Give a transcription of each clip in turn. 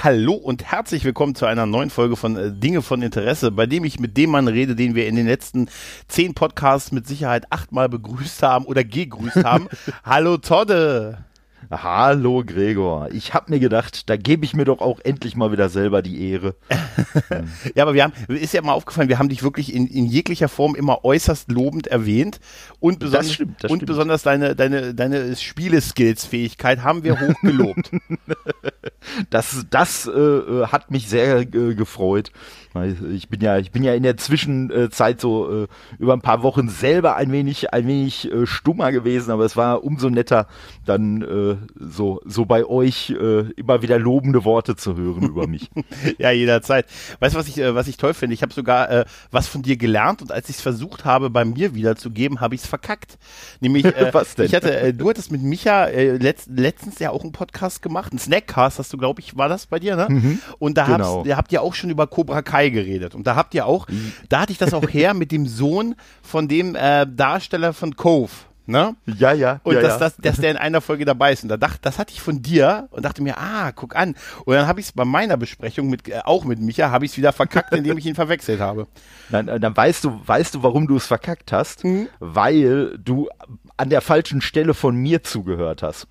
Hallo und herzlich willkommen zu einer neuen Folge von äh, Dinge von Interesse, bei dem ich mit dem Mann rede, den wir in den letzten zehn Podcasts mit Sicherheit achtmal begrüßt haben oder gegrüßt haben. Hallo Todde. Hallo Gregor. Ich habe mir gedacht, da gebe ich mir doch auch endlich mal wieder selber die Ehre. ja, aber wir haben, ist ja mal aufgefallen, wir haben dich wirklich in, in jeglicher Form immer äußerst lobend erwähnt und, beson das stimmt, das und stimmt. besonders deine, deine, deine Spieleskills-Fähigkeit haben wir hoch gelobt. das das äh, äh, hat mich sehr äh, gefreut. Ich bin ja, ich bin ja in der Zwischenzeit so äh, über ein paar Wochen selber ein wenig, ein wenig äh, stummer gewesen, aber es war umso netter, dann äh, so, so bei euch äh, immer wieder lobende Worte zu hören über mich. ja, jederzeit. Weißt du, was ich, äh, was ich toll finde? Ich habe sogar äh, was von dir gelernt und als ich es versucht habe, bei mir wiederzugeben, habe ich es verkackt. Nämlich, was denn? Ich hatte, du hattest mit Micha letzt, letztens ja auch einen Podcast gemacht, einen Snackcast, hast du, glaube ich, war das bei dir, ne? Mhm, und da genau. habt ihr auch schon über Cobra Kai geredet. Und da habt ihr auch, mhm. da hatte ich das auch her mit dem Sohn von dem äh, Darsteller von Cove. Ne? Ja, ja. Und ja, dass, ja. Das, dass der in einer Folge dabei ist. Und da dachte, das hatte ich von dir und dachte mir, ah, guck an. Und dann habe ich es bei meiner Besprechung mit, äh, auch mit Micha, habe ich es wieder verkackt, indem ich ihn verwechselt habe. Dann, äh, dann weißt du, weißt du, warum du es verkackt hast? Mhm. Weil du an der falschen Stelle von mir zugehört hast.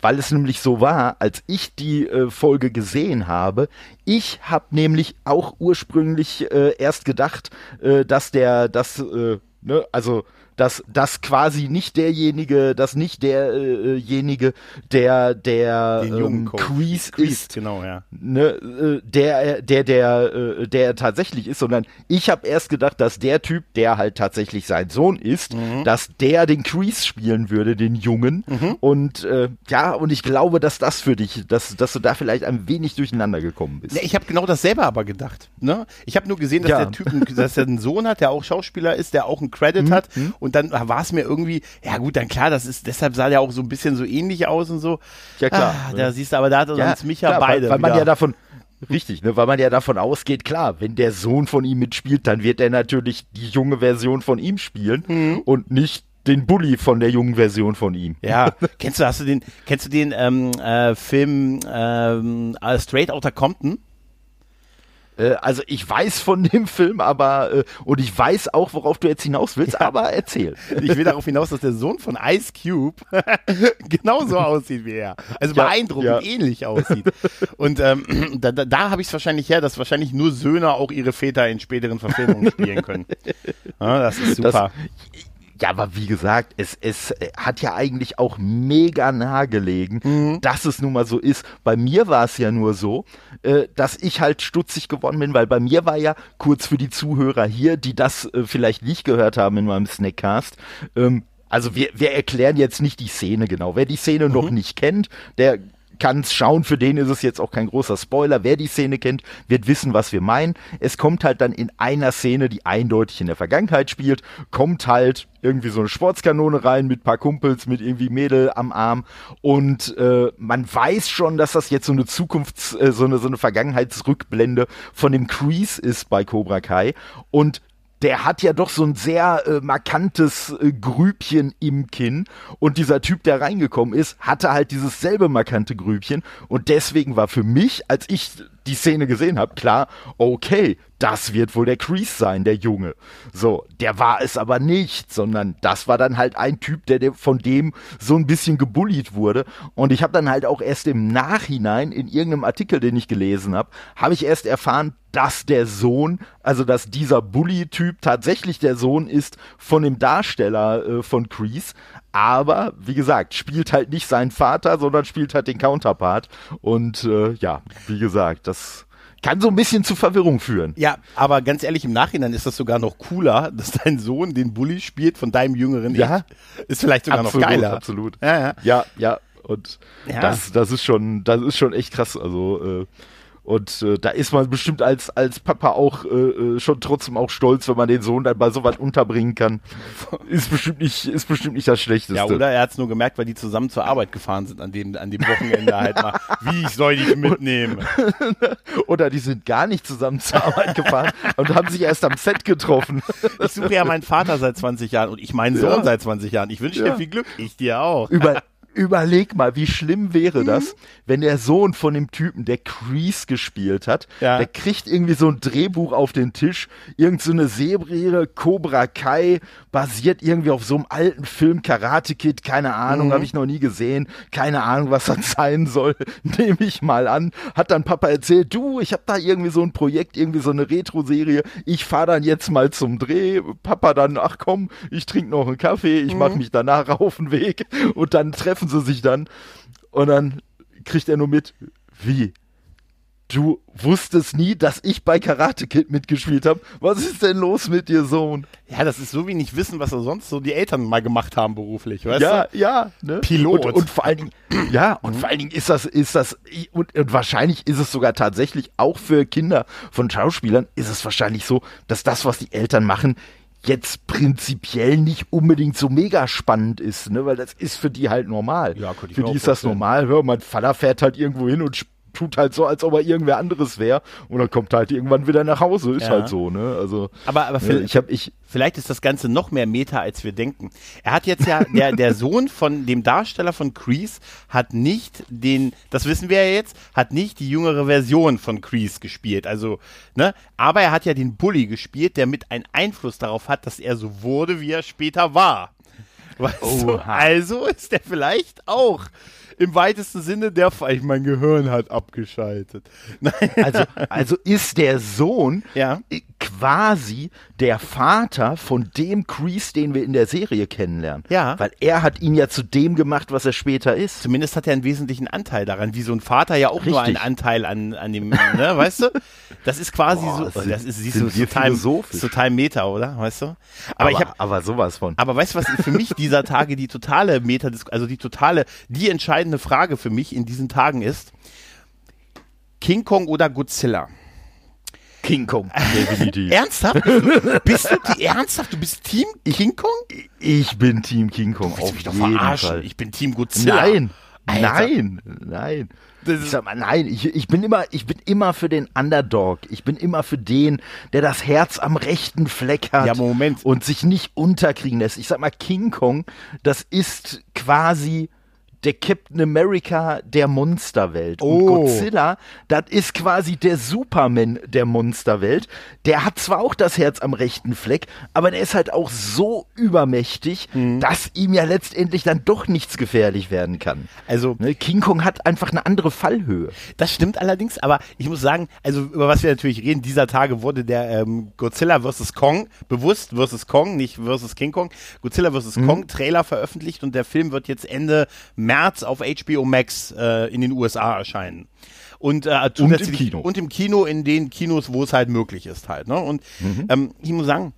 Weil es nämlich so war, als ich die äh, Folge gesehen habe, ich habe nämlich auch ursprünglich äh, erst gedacht, äh, dass der, das, äh, ne, also dass das quasi nicht derjenige, dass nicht derjenige, der der ähm, Crease ist, genau, ja. ne, äh, der der der äh, der tatsächlich ist, sondern ich habe erst gedacht, dass der Typ, der halt tatsächlich sein Sohn ist, mhm. dass der den Crease spielen würde, den Jungen. Mhm. Und äh, ja, und ich glaube, dass das für dich, dass dass du da vielleicht ein wenig durcheinander gekommen bist. Ne, ich habe genau dasselbe aber gedacht. Ne? Ich habe nur gesehen, dass ja. der Typ, dass er einen Sohn hat, der auch Schauspieler ist, der auch einen Credit mhm. hat. Und dann war es mir irgendwie, ja gut, dann klar, das ist, deshalb sah der auch so ein bisschen so ähnlich aus und so. Ja klar. Ah, da siehst du, aber da hat ja, uns Micha klar, beide. Weil, weil man ja davon, Richtig, ne, weil man ja davon ausgeht, klar, wenn der Sohn von ihm mitspielt, dann wird er natürlich die junge Version von ihm spielen mhm. und nicht den Bully von der jungen Version von ihm. Ja, kennst du, hast du den, kennst du den ähm, äh, Film ähm, Straight Outta Compton? Äh, also ich weiß von dem Film, aber äh, und ich weiß auch, worauf du jetzt hinaus willst, ja. aber erzähl. Ich will darauf hinaus, dass der Sohn von Ice Cube genauso aussieht wie er. Also ja, beeindruckend ja. ähnlich aussieht. Und ähm, da, da, da habe ich es wahrscheinlich her, dass wahrscheinlich nur Söhne auch ihre Väter in späteren Verfilmungen spielen können. Das ist super. Das, ja, aber wie gesagt, es, es hat ja eigentlich auch mega nahegelegen, mhm. dass es nun mal so ist. Bei mir war es ja nur so, äh, dass ich halt stutzig geworden bin, weil bei mir war ja kurz für die Zuhörer hier, die das äh, vielleicht nicht gehört haben in meinem Snackcast, ähm, also wir, wir erklären jetzt nicht die Szene genau. Wer die Szene mhm. noch nicht kennt, der kann es schauen, für den ist es jetzt auch kein großer Spoiler. Wer die Szene kennt, wird wissen, was wir meinen. Es kommt halt dann in einer Szene, die eindeutig in der Vergangenheit spielt, kommt halt irgendwie so eine Sportskanone rein mit paar Kumpels, mit irgendwie Mädel am Arm und äh, man weiß schon, dass das jetzt so eine Zukunfts-, äh, so eine, so eine Vergangenheitsrückblende von dem Crease ist bei Cobra Kai und der hat ja doch so ein sehr äh, markantes äh, Grübchen im Kinn. Und dieser Typ, der reingekommen ist, hatte halt dieses selbe markante Grübchen. Und deswegen war für mich, als ich die Szene gesehen habe, klar, okay, das wird wohl der Crease sein, der Junge. So, der war es aber nicht, sondern das war dann halt ein Typ, der von dem so ein bisschen gebullied wurde. Und ich habe dann halt auch erst im Nachhinein in irgendeinem Artikel, den ich gelesen habe, habe ich erst erfahren, dass der Sohn, also dass dieser Bully-Typ tatsächlich der Sohn ist von dem Darsteller äh, von Crease. Aber, wie gesagt, spielt halt nicht seinen Vater, sondern spielt halt den Counterpart. Und äh, ja, wie gesagt, das kann so ein bisschen zu Verwirrung führen. Ja, aber ganz ehrlich, im Nachhinein ist das sogar noch cooler, dass dein Sohn den Bully spielt von deinem jüngeren ja, ich. Ist vielleicht sogar absolut, noch geiler. Absolut. Ja, ja. Ja, ja. Und ja. Das, das ist schon, das ist schon echt krass. Also, äh, Und äh, da ist man bestimmt als, als Papa auch äh, äh schon trotzdem auch stolz, wenn man den Sohn dann bei sowas unterbringen kann. Ist bestimmt nicht, ist bestimmt nicht das Schlechteste. Ja, oder er hat es nur gemerkt, weil die zusammen zur Arbeit gefahren sind an dem, an dem Wochenende halt mal. Wie, ich soll dich mitnehmen? oder die sind gar nicht zusammen zur Arbeit gefahren und haben sich erst am Set getroffen. Ich suche ja meinen Vater seit 20 Jahren und ich meinen Sohn ja. seit 20 Jahren. Ich wünsche ja. dir viel Glück. Ich dir auch. Über, Überleg mal, wie schlimm wäre mhm. das, wenn der Sohn von dem Typen, der Crease gespielt hat, ja. der kriegt irgendwie so ein Drehbuch auf den Tisch, irgend so eine Cobra Kai, basiert irgendwie auf so einem alten Film, Karate Kid, keine Ahnung, mhm. habe ich noch nie gesehen, keine Ahnung, was das sein soll, nehme ich mal an. Hat dann Papa erzählt, du, ich habe da irgendwie so ein Projekt, irgendwie so eine Retro-Serie, ich fahre dann jetzt mal zum Dreh, Papa dann, ach komm, ich trinke noch einen Kaffee, ich mhm. mache mich danach auf den Weg und dann treffen sie sich dann und dann kriegt er nur mit, wie? Du wusstest nie, dass ich bei Karate Kid mitgespielt habe. Was ist denn los mit dir, Sohn? Ja, das ist so wie nicht wissen, was sonst so die Eltern mal gemacht haben beruflich, weißt ja, du? Ja, ne? Pilot. Und, und, vor allen Dingen, ja, und vor allen Dingen ist das, ist das, und, und wahrscheinlich ist es sogar tatsächlich auch für Kinder von Schauspielern, ist es wahrscheinlich so, dass das, was die Eltern machen, jetzt prinzipiell nicht unbedingt so mega spannend ist, ne? weil das ist für die halt normal. Ja, für die ist das normal. Hör, mein Vater fährt halt irgendwo hin und tut halt so, als ob er irgendwer anderes wäre und dann kommt halt irgendwann wieder nach Hause. Ist ja. halt so, ne? Also, aber, aber ne, ich hab, ich, vielleicht ist das Ganze noch mehr Meta, als wir denken. Er hat jetzt ja, der, der Sohn von dem Darsteller von Crease hat nicht den, das wissen wir ja jetzt, hat nicht die jüngere Version von Crease gespielt. Also, ne? Aber er hat ja den Bully gespielt, der mit einen Einfluss darauf hat, dass er so wurde, wie er später war. Weißt du? Also ist er vielleicht auch im weitesten Sinne der Fall. Mein Gehirn hat abgeschaltet. Also, also ist der Sohn ja. quasi der Vater von dem Crease, den wir in der Serie kennenlernen. Ja. Weil er hat ihn ja zu dem gemacht, was er später ist. Zumindest hat er einen wesentlichen Anteil daran, wie so ein Vater ja auch Richtig. nur einen Anteil an, an dem, ne, weißt du? Das ist quasi Boah, so, das ist, siehst du, total, total Meta, oder? Weißt du? Aber, aber ich habe, aber sowas von. Aber weißt du, was für mich dieser Tage die totale Meta, also die totale, die entscheidende Frage für mich in diesen Tagen ist, King Kong oder Godzilla? King Kong, definitiv. ernsthaft? Bist du die, ernsthaft? Du bist Team King Kong? Ich bin Team King Kong. Du auf mich doch verarschen. Fall. Ich bin Team Godzilla. Nein, Alter. nein, nein. Ich sag mal, nein, ich, ich bin immer, ich bin immer für den Underdog. Ich bin immer für den, der das Herz am rechten Fleck hat. Ja, Moment. Und sich nicht unterkriegen lässt. Ich sag mal, King Kong, das ist quasi der Captain America der Monsterwelt. Oh. Und Godzilla, das ist quasi der Superman der Monsterwelt. Der hat zwar auch das Herz am rechten Fleck, aber der ist halt auch so übermächtig, mhm. dass ihm ja letztendlich dann doch nichts gefährlich werden kann. Also ne, King Kong hat einfach eine andere Fallhöhe. Das stimmt allerdings, aber ich muss sagen, also über was wir natürlich reden, dieser Tage wurde der ähm, Godzilla vs. Kong, bewusst vs. Kong, nicht vs. King Kong, Godzilla vs. Mhm. Kong Trailer veröffentlicht und der Film wird jetzt Ende März März auf HBO Max äh, in den USA erscheinen. Und, äh, und im Kino. Und im Kino, in den Kinos, wo es halt möglich ist halt. Ne? Und mhm. ähm, ich muss sagen,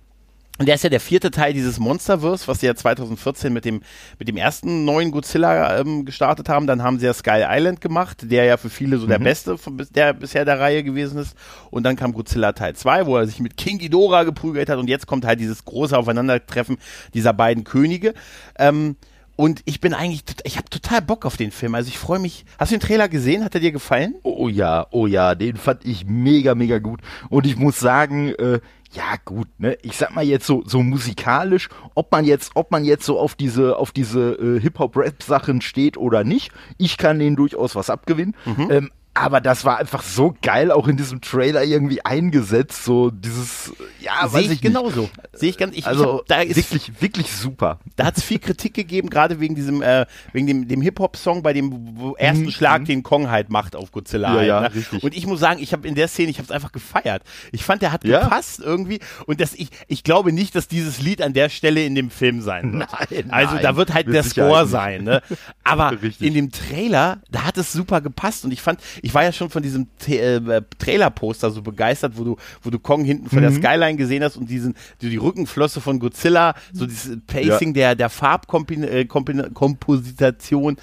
und der ist ja der vierte Teil dieses Monsterverse, was sie ja 2014 mit dem, mit dem ersten neuen Godzilla ähm, gestartet haben. Dann haben sie ja Sky Island gemacht, der ja für viele so mhm. der beste von der bisher der Reihe gewesen ist. Und dann kam Godzilla Teil 2, wo er sich mit King Ghidorah geprügelt hat. Und jetzt kommt halt dieses große Aufeinandertreffen dieser beiden Könige. Ähm, und ich bin eigentlich, ich habe total Bock auf den Film. Also ich freue mich. Hast du den Trailer gesehen? Hat er dir gefallen? Oh ja, oh ja, den fand ich mega, mega gut. Und ich muss sagen, äh, ja gut, ne, ich sag mal jetzt so so musikalisch, ob man jetzt ob man jetzt so auf diese auf diese äh, Hip Hop Rap Sachen steht oder nicht, ich kann denen durchaus was abgewinnen. Mhm. Ähm, aber das war einfach so geil, auch in diesem Trailer irgendwie eingesetzt, so dieses, ja, sehe ich, ich genauso. Sehe ich ganz, ich, also ich hab, da ist wirklich, wirklich super. Da hat es viel Kritik gegeben, gerade wegen diesem, äh, wegen dem, dem Hip-Hop-Song bei dem ersten mhm. Schlag, mhm. den Kong halt macht auf Godzilla. Ja, halt, ja, ne? richtig. Und ich muss sagen, ich habe in der Szene, ich habe es einfach gefeiert. Ich fand, der hat ja? gepasst irgendwie und das, ich, ich glaube nicht, dass dieses Lied an der Stelle in dem Film sein wird. Nein, also nein, da wird halt der Score sein, ne? Aber in dem Trailer, da hat es super gepasst und ich fand, ich war ja schon von diesem äh, Trailer-Poster so begeistert, wo du, wo du Kong hinten von mhm. der Skyline gesehen hast und diesen, die, die Rückenflosse von Godzilla, so dieses Pacing ja. der, der Farbkomposition,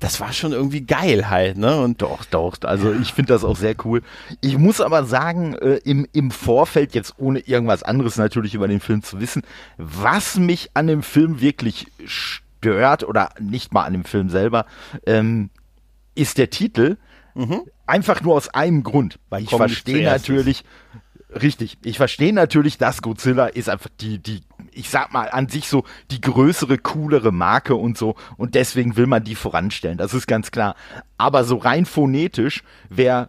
das war schon irgendwie geil halt, ne? Und doch, doch, also ich finde das auch sehr cool. Ich muss aber sagen, äh, im, im Vorfeld, jetzt ohne irgendwas anderes natürlich über den Film zu wissen, was mich an dem Film wirklich stört, oder nicht mal an dem Film selber, ähm, ist der Titel. Mhm. Einfach nur aus einem Grund, weil ich verstehe natürlich, richtig, ich verstehe natürlich, dass Godzilla ist einfach die, die, ich sag mal, an sich so die größere, coolere Marke und so und deswegen will man die voranstellen, das ist ganz klar. Aber so rein phonetisch wäre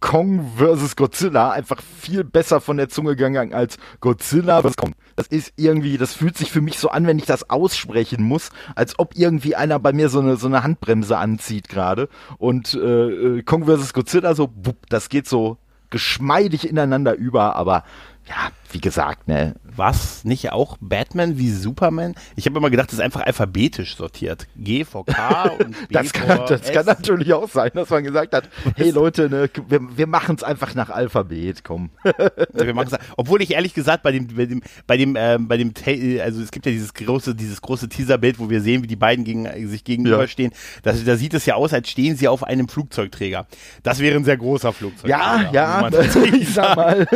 Kong vs. Godzilla einfach viel besser von der Zunge gegangen als Godzilla vs. Kong. Das ist irgendwie, das fühlt sich für mich so an, wenn ich das aussprechen muss, als ob irgendwie einer bei mir so eine, so eine Handbremse anzieht gerade. Und äh, äh Kong vs. Godzilla so, wupp, das geht so geschmeidig ineinander über, aber ja, wie gesagt, ne, was nicht auch Batman wie Superman? Ich habe immer gedacht, das ist einfach alphabetisch sortiert. G vor K und B das kann, vor Das S. kann natürlich auch sein, dass man gesagt hat, hey Leute, ne, wir, wir machen es einfach nach Alphabet, komm. wir machen's, obwohl ich ehrlich gesagt bei dem, bei dem, bei dem, äh, bei dem, also es gibt ja dieses große, dieses große Teaserbild, wo wir sehen, wie die beiden gegen, sich gegenüberstehen. Ja. Das, da sieht es ja aus, als stehen sie auf einem Flugzeugträger. Das wäre ein sehr großer Flugzeugträger. Ja, ja, ich sag mal.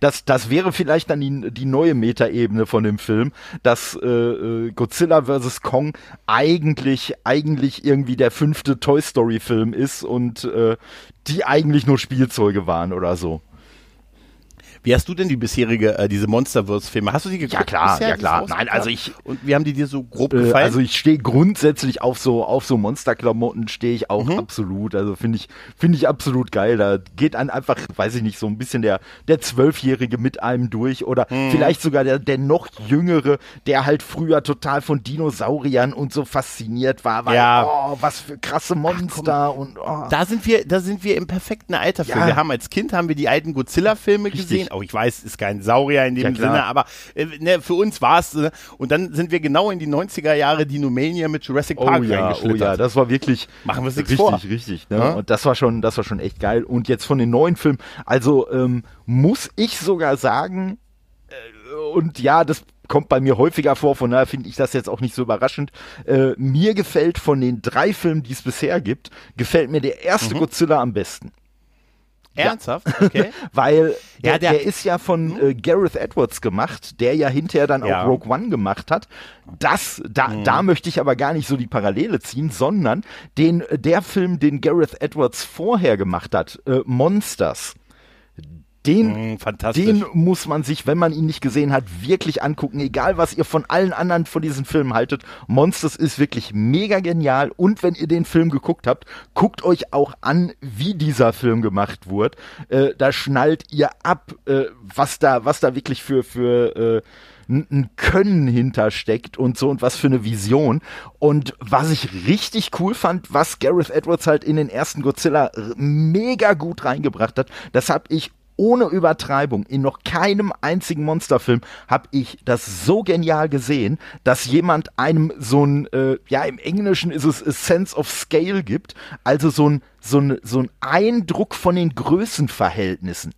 Das, das wäre vielleicht dann die die neue Metaebene von dem Film, dass äh, äh Godzilla vs. Kong eigentlich, eigentlich irgendwie der fünfte Toy Story Film ist und äh, die eigentlich nur Spielzeuge waren oder so. Wie hast du denn die bisherige, äh, diese Monsterverse-Filme? Hast du die geguckt? Ja klar, bisher, ja klar. Nein, also ich. Und wie haben die dir so grob äh, gefallen? also ich stehe grundsätzlich auf so auf so Monsterklamotten stehe ich auch mhm. absolut. Also finde ich finde ich absolut geil. Da geht an einfach, weiß ich nicht, so ein bisschen der der zwölfjährige mit einem durch oder mhm. vielleicht sogar der der noch jüngere, der halt früher total von Dinosauriern und so fasziniert war, weil ja. oh, was für krasse Monster Ach, und oh. da sind wir da sind wir im perfekten Alter für. Ja. Wir haben als Kind haben wir die alten Godzilla-Filme gesehen auch ich weiß, ist kein Saurier in dem ja, Sinne, aber äh, ne, für uns war es. Äh, und dann sind wir genau in die 90er Jahre Dinomania mit Jurassic oh Park ja, Oh ja, das war wirklich. Machen wir richtig, vor. Richtig, richtig. Ne? Ja? Und das war schon, das war schon echt geil. Und jetzt von den neuen Filmen, also ähm, muss ich sogar sagen, äh, und ja, das kommt bei mir häufiger vor, von daher finde ich das jetzt auch nicht so überraschend. Äh, mir gefällt von den drei Filmen, die es bisher gibt, gefällt mir der erste mhm. Godzilla am besten. Ernsthaft? Okay. Weil der, ja, der, der, ist ja von hm? äh, Gareth Edwards gemacht, der ja hinterher dann ja. auch Rogue One gemacht hat. Das, da, mhm. da möchte ich aber gar nicht so die Parallele ziehen, sondern den, der Film, den Gareth Edwards vorher gemacht hat, äh, Monsters den, mm, den muss man sich, wenn man ihn nicht gesehen hat, wirklich angucken. Egal, was ihr von allen anderen von diesen Filmen haltet. Monsters ist wirklich mega genial. Und wenn ihr den Film geguckt habt, guckt euch auch an, wie dieser Film gemacht wurde. Äh, da schnallt ihr ab, äh, was da, was da wirklich für, für, äh, ein Können hintersteckt und so und was für eine Vision. Und was ich richtig cool fand, was Gareth Edwards halt in den ersten Godzilla mega gut reingebracht hat, das habe ich ohne Übertreibung, in noch keinem einzigen Monsterfilm habe ich das so genial gesehen, dass jemand einem so ein, äh, ja, im Englischen ist es a Sense of Scale gibt, also so ein, so ein, so ein Eindruck von den Größenverhältnissen.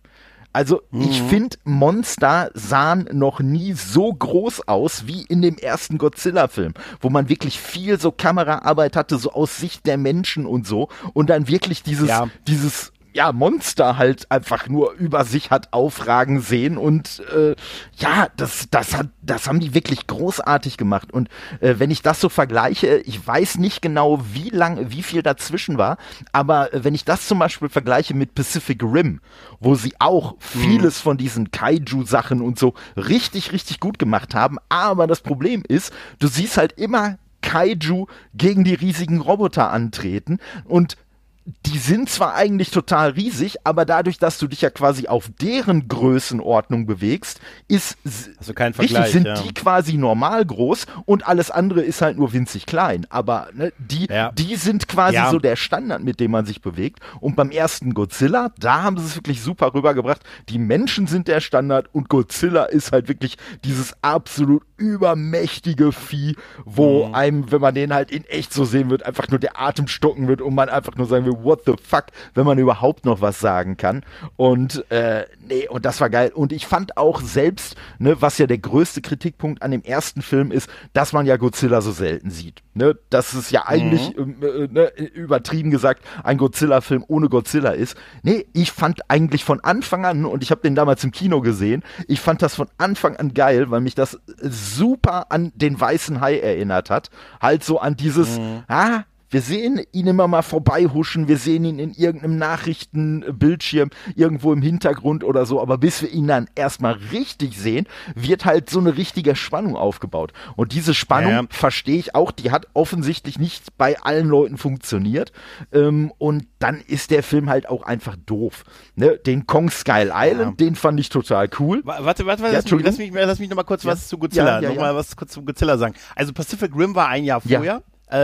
Also ich mhm. finde, Monster sahen noch nie so groß aus wie in dem ersten Godzilla-Film, wo man wirklich viel so Kameraarbeit hatte, so aus Sicht der Menschen und so. Und dann wirklich dieses, ja. dieses ja, Monster halt einfach nur über sich hat aufragen sehen und äh, ja, das, das hat, das haben die wirklich großartig gemacht. Und äh, wenn ich das so vergleiche, ich weiß nicht genau, wie lang, wie viel dazwischen war, aber äh, wenn ich das zum Beispiel vergleiche mit Pacific Rim, wo sie auch vieles mhm. von diesen Kaiju-Sachen und so richtig, richtig gut gemacht haben, aber das Problem ist, du siehst halt immer Kaiju gegen die riesigen Roboter antreten und die sind zwar eigentlich total riesig, aber dadurch, dass du dich ja quasi auf deren Größenordnung bewegst, ist also kein Vergleich, richtig, sind ja. die quasi normal groß und alles andere ist halt nur winzig klein. Aber ne, die, ja. die sind quasi ja. so der Standard, mit dem man sich bewegt. Und beim ersten Godzilla, da haben sie es wirklich super rübergebracht. Die Menschen sind der Standard und Godzilla ist halt wirklich dieses absolut übermächtige Vieh, wo mhm. einem, wenn man den halt in echt so sehen wird, einfach nur der Atem stocken wird und man einfach nur sagen will, what the fuck, wenn man überhaupt noch was sagen kann. Und äh, nee, und das war geil. Und ich fand auch selbst, ne, was ja der größte Kritikpunkt an dem ersten Film ist, dass man ja Godzilla so selten sieht. Ne, dass es ja eigentlich mhm. äh, ne, übertrieben gesagt ein Godzilla-Film ohne Godzilla ist. Nee, ich fand eigentlich von Anfang an, und ich habe den damals im Kino gesehen, ich fand das von Anfang an geil, weil mich das super an den weißen Hai erinnert hat. Halt so an dieses, mhm. ah, wir sehen ihn immer mal vorbeihuschen, wir sehen ihn in irgendeinem Nachrichtenbildschirm irgendwo im Hintergrund oder so, aber bis wir ihn dann erstmal richtig sehen, wird halt so eine richtige Spannung aufgebaut. Und diese Spannung ja. verstehe ich auch, die hat offensichtlich nicht bei allen Leuten funktioniert. Ähm, und dann ist der Film halt auch einfach doof. Ne? Den Kong Skull Island, ja. den fand ich total cool. Warte, warte, warte, ja, lass, mich, lass, mich, lass mich noch mal kurz was zu Godzilla, ja, noch mal was kurz zu Godzilla sagen. Also Pacific Rim war ein Jahr vorher.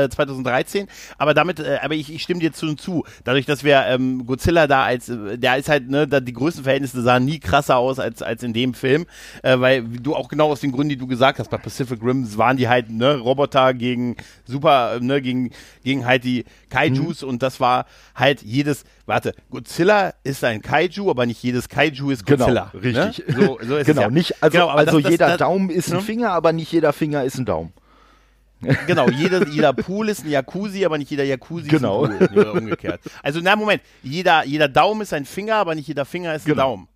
2013. Äh, aber damit, äh, aber ich, ich stimme dir zu und zu. Dadurch, dass wir ähm, Godzilla da als, äh, der ist halt, ne, da die Größenverhältnisse sahen nie krasser aus als, als in dem Film, äh, weil du auch genau aus den Gründen, die du gesagt hast, bei Pacific Rim waren die halt, ne, Roboter gegen super, ne, gegen, gegen halt die Kaijus mhm. und das war halt jedes, warte, Godzilla ist ein Kaiju, aber nicht jedes Kaiju ist genau, Godzilla. Genau, richtig. Ne? So, so genau, ja. nicht, also, genau, also das, jeder das, Daumen ist ein ne? Finger, aber nicht jeder Finger ist ein Daumen. Genau, jeder, jeder Pool ist ein Jacuzzi, aber nicht jeder Jacuzzi genau. ist ein Pool. Oder umgekehrt. Also, na, Moment. Jeder, jeder Daumen ist ein Finger, aber nicht jeder Finger ist ein genau. Daumen.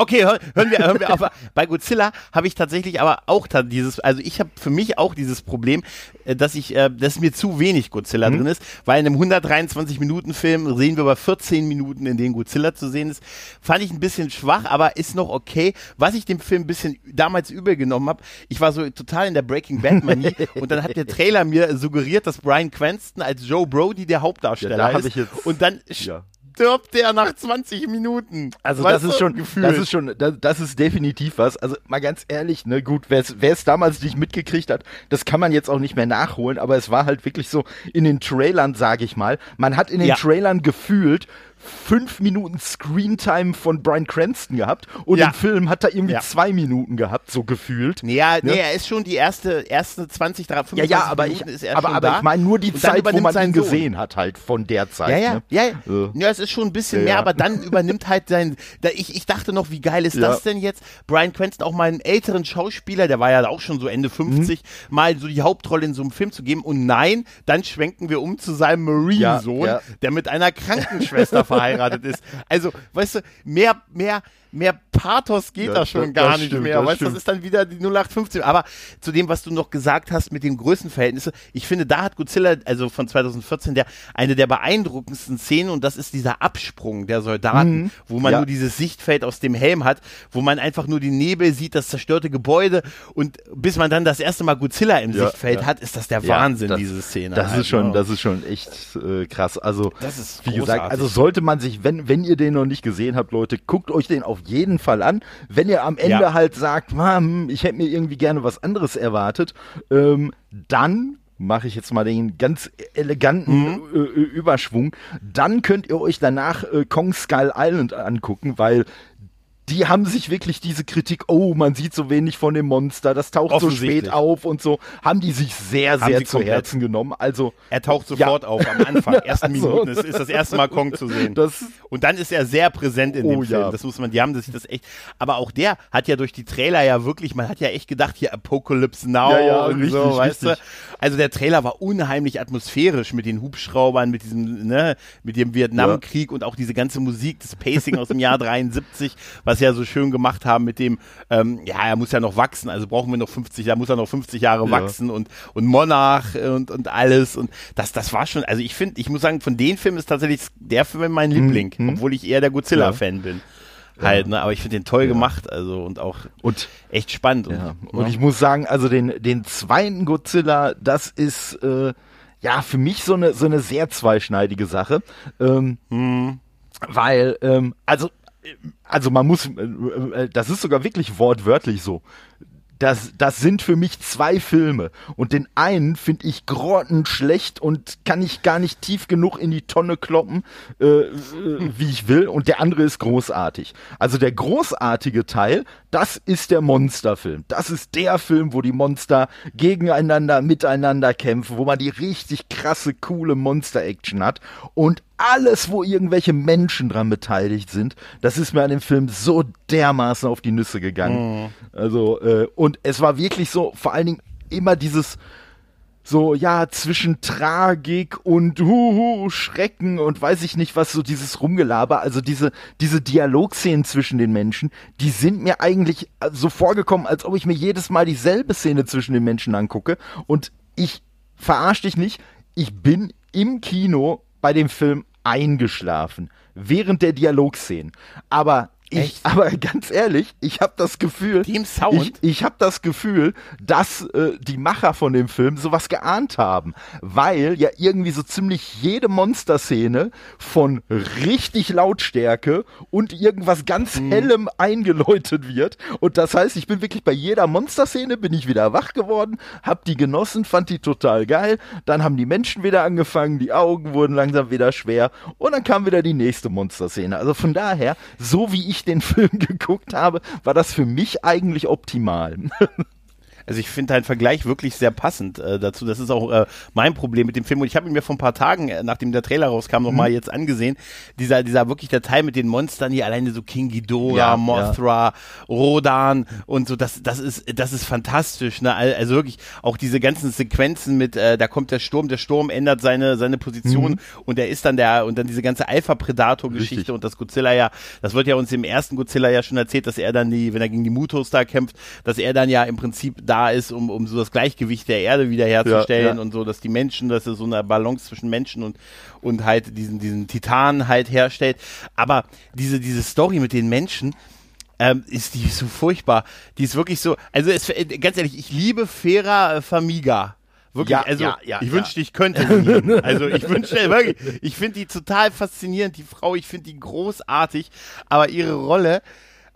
Okay, hören wir, hören wir auf. Bei Godzilla habe ich tatsächlich aber auch dieses, also ich habe für mich auch dieses Problem, äh, dass ich, äh, dass mir zu wenig Godzilla mhm. drin ist, weil in einem 123 Minuten Film sehen wir aber 14 Minuten, in denen Godzilla zu sehen ist. Fand ich ein bisschen schwach, aber ist noch okay. Was ich dem Film ein bisschen damals übel genommen habe, ich war so total in der Breaking Bad Manie und dann hat der Trailer mir suggeriert, dass Brian Cranston als Joe Brody der Hauptdarsteller ja, ist. und dann ja stirbt der nach 20 Minuten. Also weißt das ist schon, Gefühl. das ist schon, das, das, ist definitiv was. Also mal ganz ehrlich, ne, gut, wer es damals nicht mitgekriegt hat, das kann man jetzt auch nicht mehr nachholen, aber es war halt wirklich so in den Trailern, sage ich mal. Man hat in den ja. Trailern gefühlt fünf Minuten Screentime von Brian Cranston gehabt und ja. im Film hat er irgendwie ja. zwei Minuten gehabt, so gefühlt. Ja, nee, er ist schon die erste, erste 20, 25 ja, ja, aber Minuten ich, ist er aber, schon aber da. ich meine nur die Zeit, wo man ihn gesehen hat, halt von der Zeit. Ja, ja, ne? ja, ja. ja, es ist schon ein bisschen mehr, aber dann übernimmt halt sein, da, ich, ich dachte noch, wie geil ist das denn jetzt? Brian Cranston, auch mal einen älteren Schauspieler, der war ja auch schon so Ende 50, mhm. mal so die Hauptrolle in so einem Film zu geben und nein, dann schwenken wir um zu seinem Marine-Sohn, der mit einer Krankenschwester verheiratet ist. Also, weißt du, mehr, mehr, mehr Pathos geht ja, da schon gar nicht stimmt, mehr. Das weißt das ist dann wieder die 0815. Aber zu dem, was du noch gesagt hast mit den Größenverhältnissen, ich finde, da hat Godzilla, also von 2014, der eine der beeindruckendsten Szenen und das ist dieser Absprung der Soldaten, mhm. wo man ja. nur dieses Sichtfeld aus dem Helm hat, wo man einfach nur die Nebel sieht, das zerstörte Gebäude und bis man dann das erste Mal Godzilla im ja, Sichtfeld hat, ist das der Wahnsinn, das, diese Szene. Das halt, ist schon, ne? das ist schon echt äh, krass. Also, das ist wie gesagt, also sollte man sich, wenn, wenn ihr den noch nicht gesehen habt, Leute, guckt euch den auf jeden Fall an. Wenn ihr am Ende ja. halt sagt, ich hätte mir irgendwie gerne was anderes erwartet, ähm, dann mache ich jetzt mal den ganz eleganten mhm. Äh, Überschwung. Dann könnt ihr euch danach äh, Kong Skull Island angucken, weil die haben sich wirklich diese Kritik, oh, man sieht so wenig von dem Monster, das taucht so spät auf und so, haben die sich sehr, sehr zu Herzen genommen. Also er taucht sofort ja. auf am Anfang, ersten also, Minuten ist, ist das erste Mal Kong zu sehen. Das, und dann ist er sehr präsent in oh, dem Film. Ja. Das muss man, die haben sich das echt. Aber auch der hat ja durch die Trailer ja wirklich, man hat ja echt gedacht, hier Apocalypse Now ja, ja, und richtig, so, weißt richtig. du. Also der Trailer war unheimlich atmosphärisch mit den Hubschraubern, mit diesem, ne, mit dem Vietnamkrieg und auch diese ganze Musik, das Pacing aus dem Jahr 73, was ja so schön gemacht haben mit dem, ähm, ja, er muss ja noch wachsen, also brauchen wir noch 50, da muss er noch 50 Jahre ja. wachsen und, und Monarch und, und alles und das, das war schon, also ich finde, ich muss sagen, von den Filmen ist tatsächlich der Film mein Liebling, mhm. obwohl ich eher der Godzilla-Fan ja. bin halt, ne? Aber ich finde den toll gemacht, also und auch und echt spannend. Und, und, ich muss sagen, also den den zweiten Godzilla, das ist äh, ja für mich so eine so eine sehr zweischneidige Sache, ähm, hm. weil ähm, also also man muss, äh, äh, das ist sogar wirklich wortwörtlich so. das, das sind für mich zwei Filme. Und den einen finde ich grottenschlecht und kann ich gar nicht tief genug in die Tonne kloppen, äh, äh, wie ich will. Und der andere ist großartig. Also der großartige Teil, das ist der Monsterfilm. Das ist der Film, wo die Monster gegeneinander, miteinander kämpfen, wo man die richtig krasse, coole Monster-Action hat. Und alles, wo irgendwelche Menschen dran beteiligt sind, das ist mir an dem Film so dermaßen auf die Nüsse gegangen. Mhm. Also, äh, und es war wirklich so, vor allen Dingen immer dieses, so, ja, zwischen Tragik und Huhu, Schrecken und weiß ich nicht was, so dieses Rumgelaber, also diese, diese Dialogszenen zwischen den Menschen, die sind mir eigentlich so vorgekommen, als ob ich mir jedes Mal dieselbe Szene zwischen den Menschen angucke und ich verarsch dich nicht, ich bin im Kino bei dem Film eingeschlafen während der Dialogszenen. Aber ich, aber ganz ehrlich, ich habe das Gefühl, Team Sound? ich, ich habe das Gefühl, dass äh, die Macher von dem Film sowas geahnt haben, weil ja irgendwie so ziemlich jede Monsterszene von richtig Lautstärke und irgendwas ganz mhm. hellem eingeläutet wird und das heißt, ich bin wirklich bei jeder Monsterszene bin ich wieder wach geworden, hab die genossen, fand die total geil, dann haben die Menschen wieder angefangen, die Augen wurden langsam wieder schwer und dann kam wieder die nächste Monsterszene. Also von daher, so wie ich ich den Film geguckt habe, war das für mich eigentlich optimal. Also ich finde deinen Vergleich wirklich sehr passend äh, dazu. Das ist auch äh, mein Problem mit dem Film. Und ich habe ihn mir vor ein paar Tagen, äh, nachdem der Trailer rauskam, nochmal mhm. jetzt angesehen. Dieser, dieser wirklich der Teil mit den Monstern hier, alleine so King Ghidorah, ja, Mothra, ja. Rodan und so, das, das ist, das ist fantastisch. Ne? Also wirklich auch diese ganzen Sequenzen mit, äh, da kommt der Sturm, der Sturm ändert seine, seine Position mhm. und er ist dann der, und dann diese ganze Alpha-Predator-Geschichte und das Godzilla ja, das wird ja uns im ersten Godzilla ja schon erzählt, dass er dann die, wenn er gegen die Mutos da kämpft, dass er dann ja im Prinzip da ist, um, um so das Gleichgewicht der Erde wiederherzustellen ja, ja. und so, dass die Menschen, dass es so eine Balance zwischen Menschen und, und halt diesen, diesen Titan halt herstellt. Aber diese, diese Story mit den Menschen, ähm, ist die so furchtbar. Die ist wirklich so, also es, ganz ehrlich, ich liebe Fera Famiga. Wirklich, ja, also ja, ja, ich wünschte, ich könnte sie. Also ich wünschte wirklich, ich finde die total faszinierend, die Frau, ich finde die großartig, aber ihre Rolle,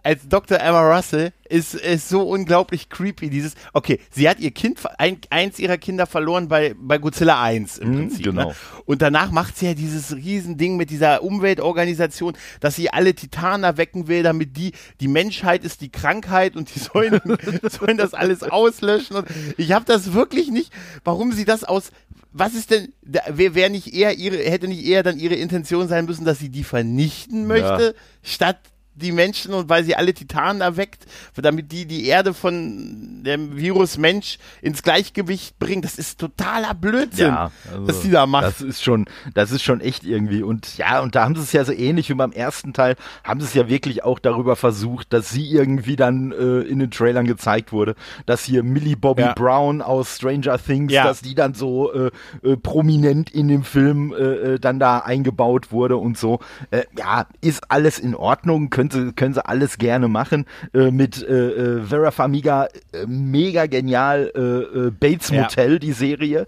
als Dr. Emma Russell ist, ist so unglaublich creepy. Dieses, okay, sie hat ihr Kind, ein, eins ihrer Kinder verloren bei, bei Godzilla 1 im mhm, Prinzip. Ne? Genau. Ne? Und danach macht sie ja dieses Riesending mit dieser Umweltorganisation, dass sie alle Titanen erwecken will, damit die, die Menschheit ist die Krankheit und die sollen, sollen das alles auslöschen. Und ich habe das wirklich nicht, warum sie das aus, was ist denn, wer, wer nicht eher ihre, hätte nicht eher dann ihre Intention sein müssen, dass sie die vernichten möchte, ja. statt die Menschen und weil sie alle Titanen erweckt, damit die die Erde von dem Virus Mensch ins Gleichgewicht bringt. Das ist totaler Blödsinn, ja, also, was die da macht. Das ist schon, das ist schon echt irgendwie. Und ja, und da haben sie es ja so ähnlich wie beim ersten Teil, haben sie es ja wirklich auch darüber versucht, dass sie irgendwie dann äh, in den Trailern gezeigt wurde, dass hier Millie Bobby ja. Brown aus Stranger Things, ja. dass die dann so äh, äh, prominent in dem Film äh, äh dann da eingebaut wurde und so. Äh, ja, ist alles in Ordnung, können können sie, können sie alles gerne machen. Äh, mit äh, äh, Vera Famiga, äh, mega genial, äh, Bates Motel, ja. die Serie.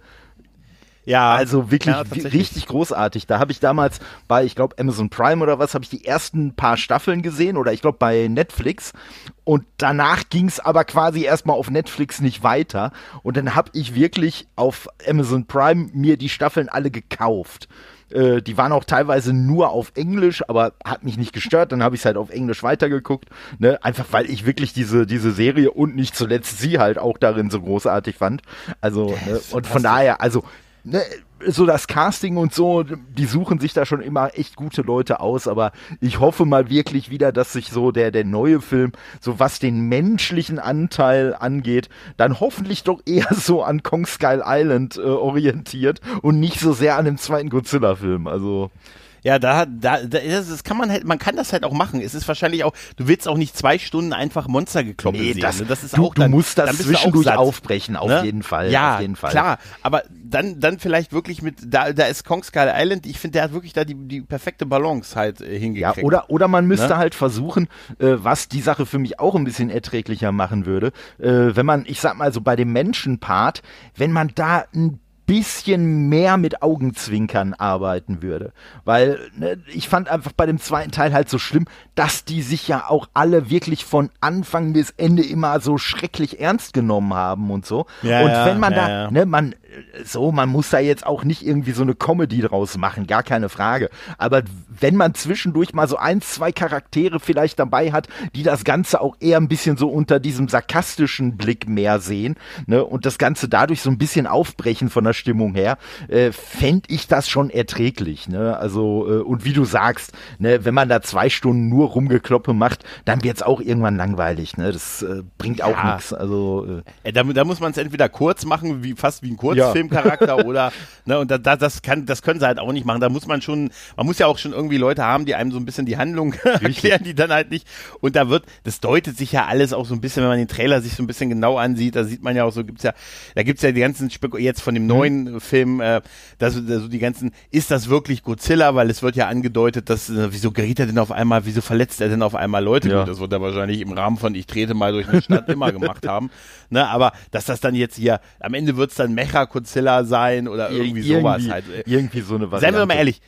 Ja, also wirklich ja, richtig großartig. Da habe ich damals bei, ich glaube, Amazon Prime oder was, habe ich die ersten paar Staffeln gesehen oder ich glaube bei Netflix. Und danach ging es aber quasi erstmal auf Netflix nicht weiter. Und dann habe ich wirklich auf Amazon Prime mir die Staffeln alle gekauft. Äh, die waren auch teilweise nur auf Englisch, aber hat mich nicht gestört. Dann habe ich es halt auf Englisch weitergeguckt. Ne? Einfach weil ich wirklich diese, diese Serie und nicht zuletzt sie halt auch darin so großartig fand. Also, ne? und von daher, also, ne, so das Casting und so, die suchen sich da schon immer echt gute Leute aus, aber ich hoffe mal wirklich wieder, dass sich so der, der neue Film, so was den menschlichen Anteil angeht, dann hoffentlich doch eher so an Kong Skull Island äh, orientiert und nicht so sehr an dem zweiten Godzilla-Film. Also ja, da, da, da das kann man halt, man kann das halt auch machen. Es ist wahrscheinlich auch, du willst auch nicht zwei Stunden einfach Monstergekloppe nee, sehen. Das, ne? das ist du, auch dann, du musst das zwischendurch aufbrechen, auf ne? jeden Fall. Ja, auf jeden Fall. klar. Aber dann, dann vielleicht wirklich mit, da, da ist Kong Skull Island, ich finde, der hat wirklich da die, die perfekte Balance halt äh, hingekriegt. Ja, oder, oder man müsste ne? halt versuchen, äh, was die Sache für mich auch ein bisschen erträglicher machen würde, äh, wenn man, ich sag mal so bei dem Menschenpart, wenn man da ein bisschen mehr mit Augenzwinkern arbeiten würde. Weil ne, ich fand einfach bei dem zweiten Teil halt so schlimm, dass die sich ja auch alle wirklich von Anfang bis Ende immer so schrecklich ernst genommen haben und so. Ja, und wenn man ja, da, ja. ne, man, so, man muss da jetzt auch nicht irgendwie so eine Comedy draus machen, gar keine Frage. Aber wenn man zwischendurch mal so ein, zwei Charaktere vielleicht dabei hat, die das Ganze auch eher ein bisschen so unter diesem sarkastischen Blick mehr sehen, ne, und das Ganze dadurch so ein bisschen aufbrechen von der Stimmung her, äh, fände ich das schon erträglich, ne, also, äh, und wie du sagst, ne, wenn man da zwei Stunden nur Rumgekloppe macht, dann wird's auch irgendwann langweilig, ne, das äh, bringt auch ja. nichts, also. Äh. Da, da muss man es entweder kurz machen, wie, fast wie ein Kurzfilmcharakter, oder, ne, und da, da, das kann, das können sie halt auch nicht machen, da muss man schon, man muss ja auch schon irgendwie Leute haben, die einem so ein bisschen die Handlung erklären, die dann halt nicht, und da wird, das deutet sich ja alles auch so ein bisschen, wenn man den Trailer sich so ein bisschen genau ansieht, da sieht man ja auch so, gibt's ja, da gibt's ja die ganzen, Spek jetzt von dem mhm. neuen Film, äh, da so die ganzen, ist das wirklich Godzilla, weil es wird ja angedeutet, dass, äh, wieso gerät er denn auf einmal, wieso verletzt er denn auf einmal Leute? Ja. Gut, das wird er wahrscheinlich im Rahmen von Ich trete mal durch eine Stadt immer gemacht haben, ne, aber dass das dann jetzt hier, am Ende wird's dann Mecha-Godzilla sein oder irgendwie, irgendwie sowas halt. Irgendwie so eine Variante. Seien wir mal ehrlich,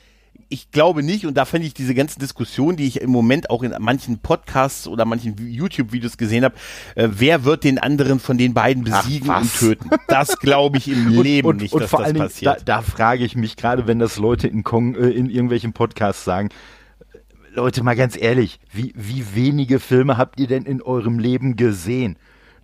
ich glaube nicht, und da finde ich diese ganzen Diskussionen, die ich im Moment auch in manchen Podcasts oder manchen YouTube-Videos gesehen habe, äh, wer wird den anderen von den beiden besiegen Ach, und töten? Das glaube ich im Leben und, und, nicht, und dass vor das allen passiert. Dingen, da, da frage ich mich gerade, wenn das Leute in, Kong, äh, in irgendwelchen Podcasts sagen, Leute, mal ganz ehrlich, wie, wie wenige Filme habt ihr denn in eurem Leben gesehen?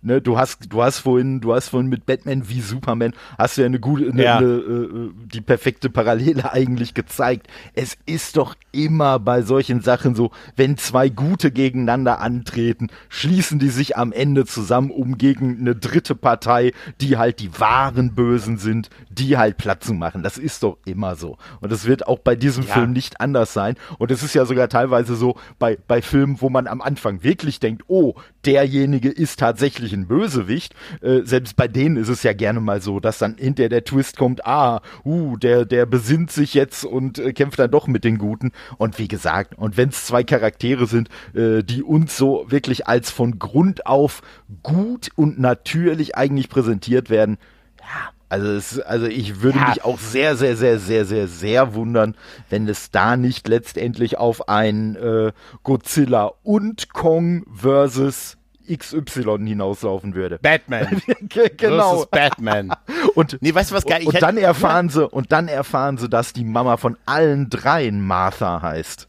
Ne, du hast, du hast vorhin, du hast vorhin mit Batman wie Superman, hast du ja eine gute, eine, ja. Eine, äh, die perfekte Parallele eigentlich gezeigt. Es ist doch immer bei solchen Sachen so, wenn zwei Gute gegeneinander antreten, schließen die sich am Ende zusammen, um gegen eine dritte Partei, die halt die wahren Bösen sind, die halt Platz zu machen. Das ist doch immer so. Und das wird auch bei diesem ja. Film nicht anders sein. Und es ist ja sogar teilweise so bei, bei Filmen, wo man am Anfang wirklich denkt, oh, derjenige ist tatsächlich ein Bösewicht. Äh, selbst bei denen ist es ja gerne mal so, dass dann hinter der Twist kommt, ah, uh, der, der besinnt sich jetzt und äh, kämpft dann doch mit den Guten. Und wie gesagt, und wenn es zwei Charaktere sind, äh, die uns so wirklich als von Grund auf gut und natürlich eigentlich präsentiert werden, ja, also, es, also ich würde ja. mich auch sehr, sehr, sehr, sehr, sehr, sehr wundern, wenn es da nicht letztendlich auf ein äh, Godzilla und Kong versus XY hinauslaufen würde. Batman. genau. Versus Batman. und, nee, weißt du was geil? Und, und dann erfahren sie, und dann erfahren sie, dass die Mama von allen dreien Martha heißt.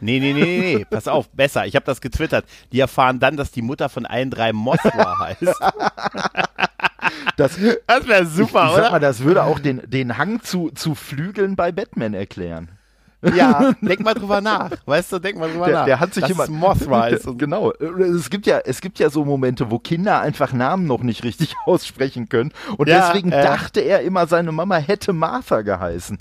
Nee, nee, nee, nee, nee. pass auf, besser. Ich habe das getwittert. Die erfahren dann, dass die Mutter von allen drei Mothra heißt. Das, das wäre super, ich, ich oder? Sag mal, das würde auch den, den Hang zu, zu Flügeln bei Batman erklären. Ja, denk mal drüber nach. Weißt du, denk mal drüber der, nach. Der hat sich immer Mothra ist. genau. Es gibt ja, es gibt ja so Momente, wo Kinder einfach Namen noch nicht richtig aussprechen können. Und ja, deswegen äh, dachte er immer, seine Mama hätte Martha geheißen.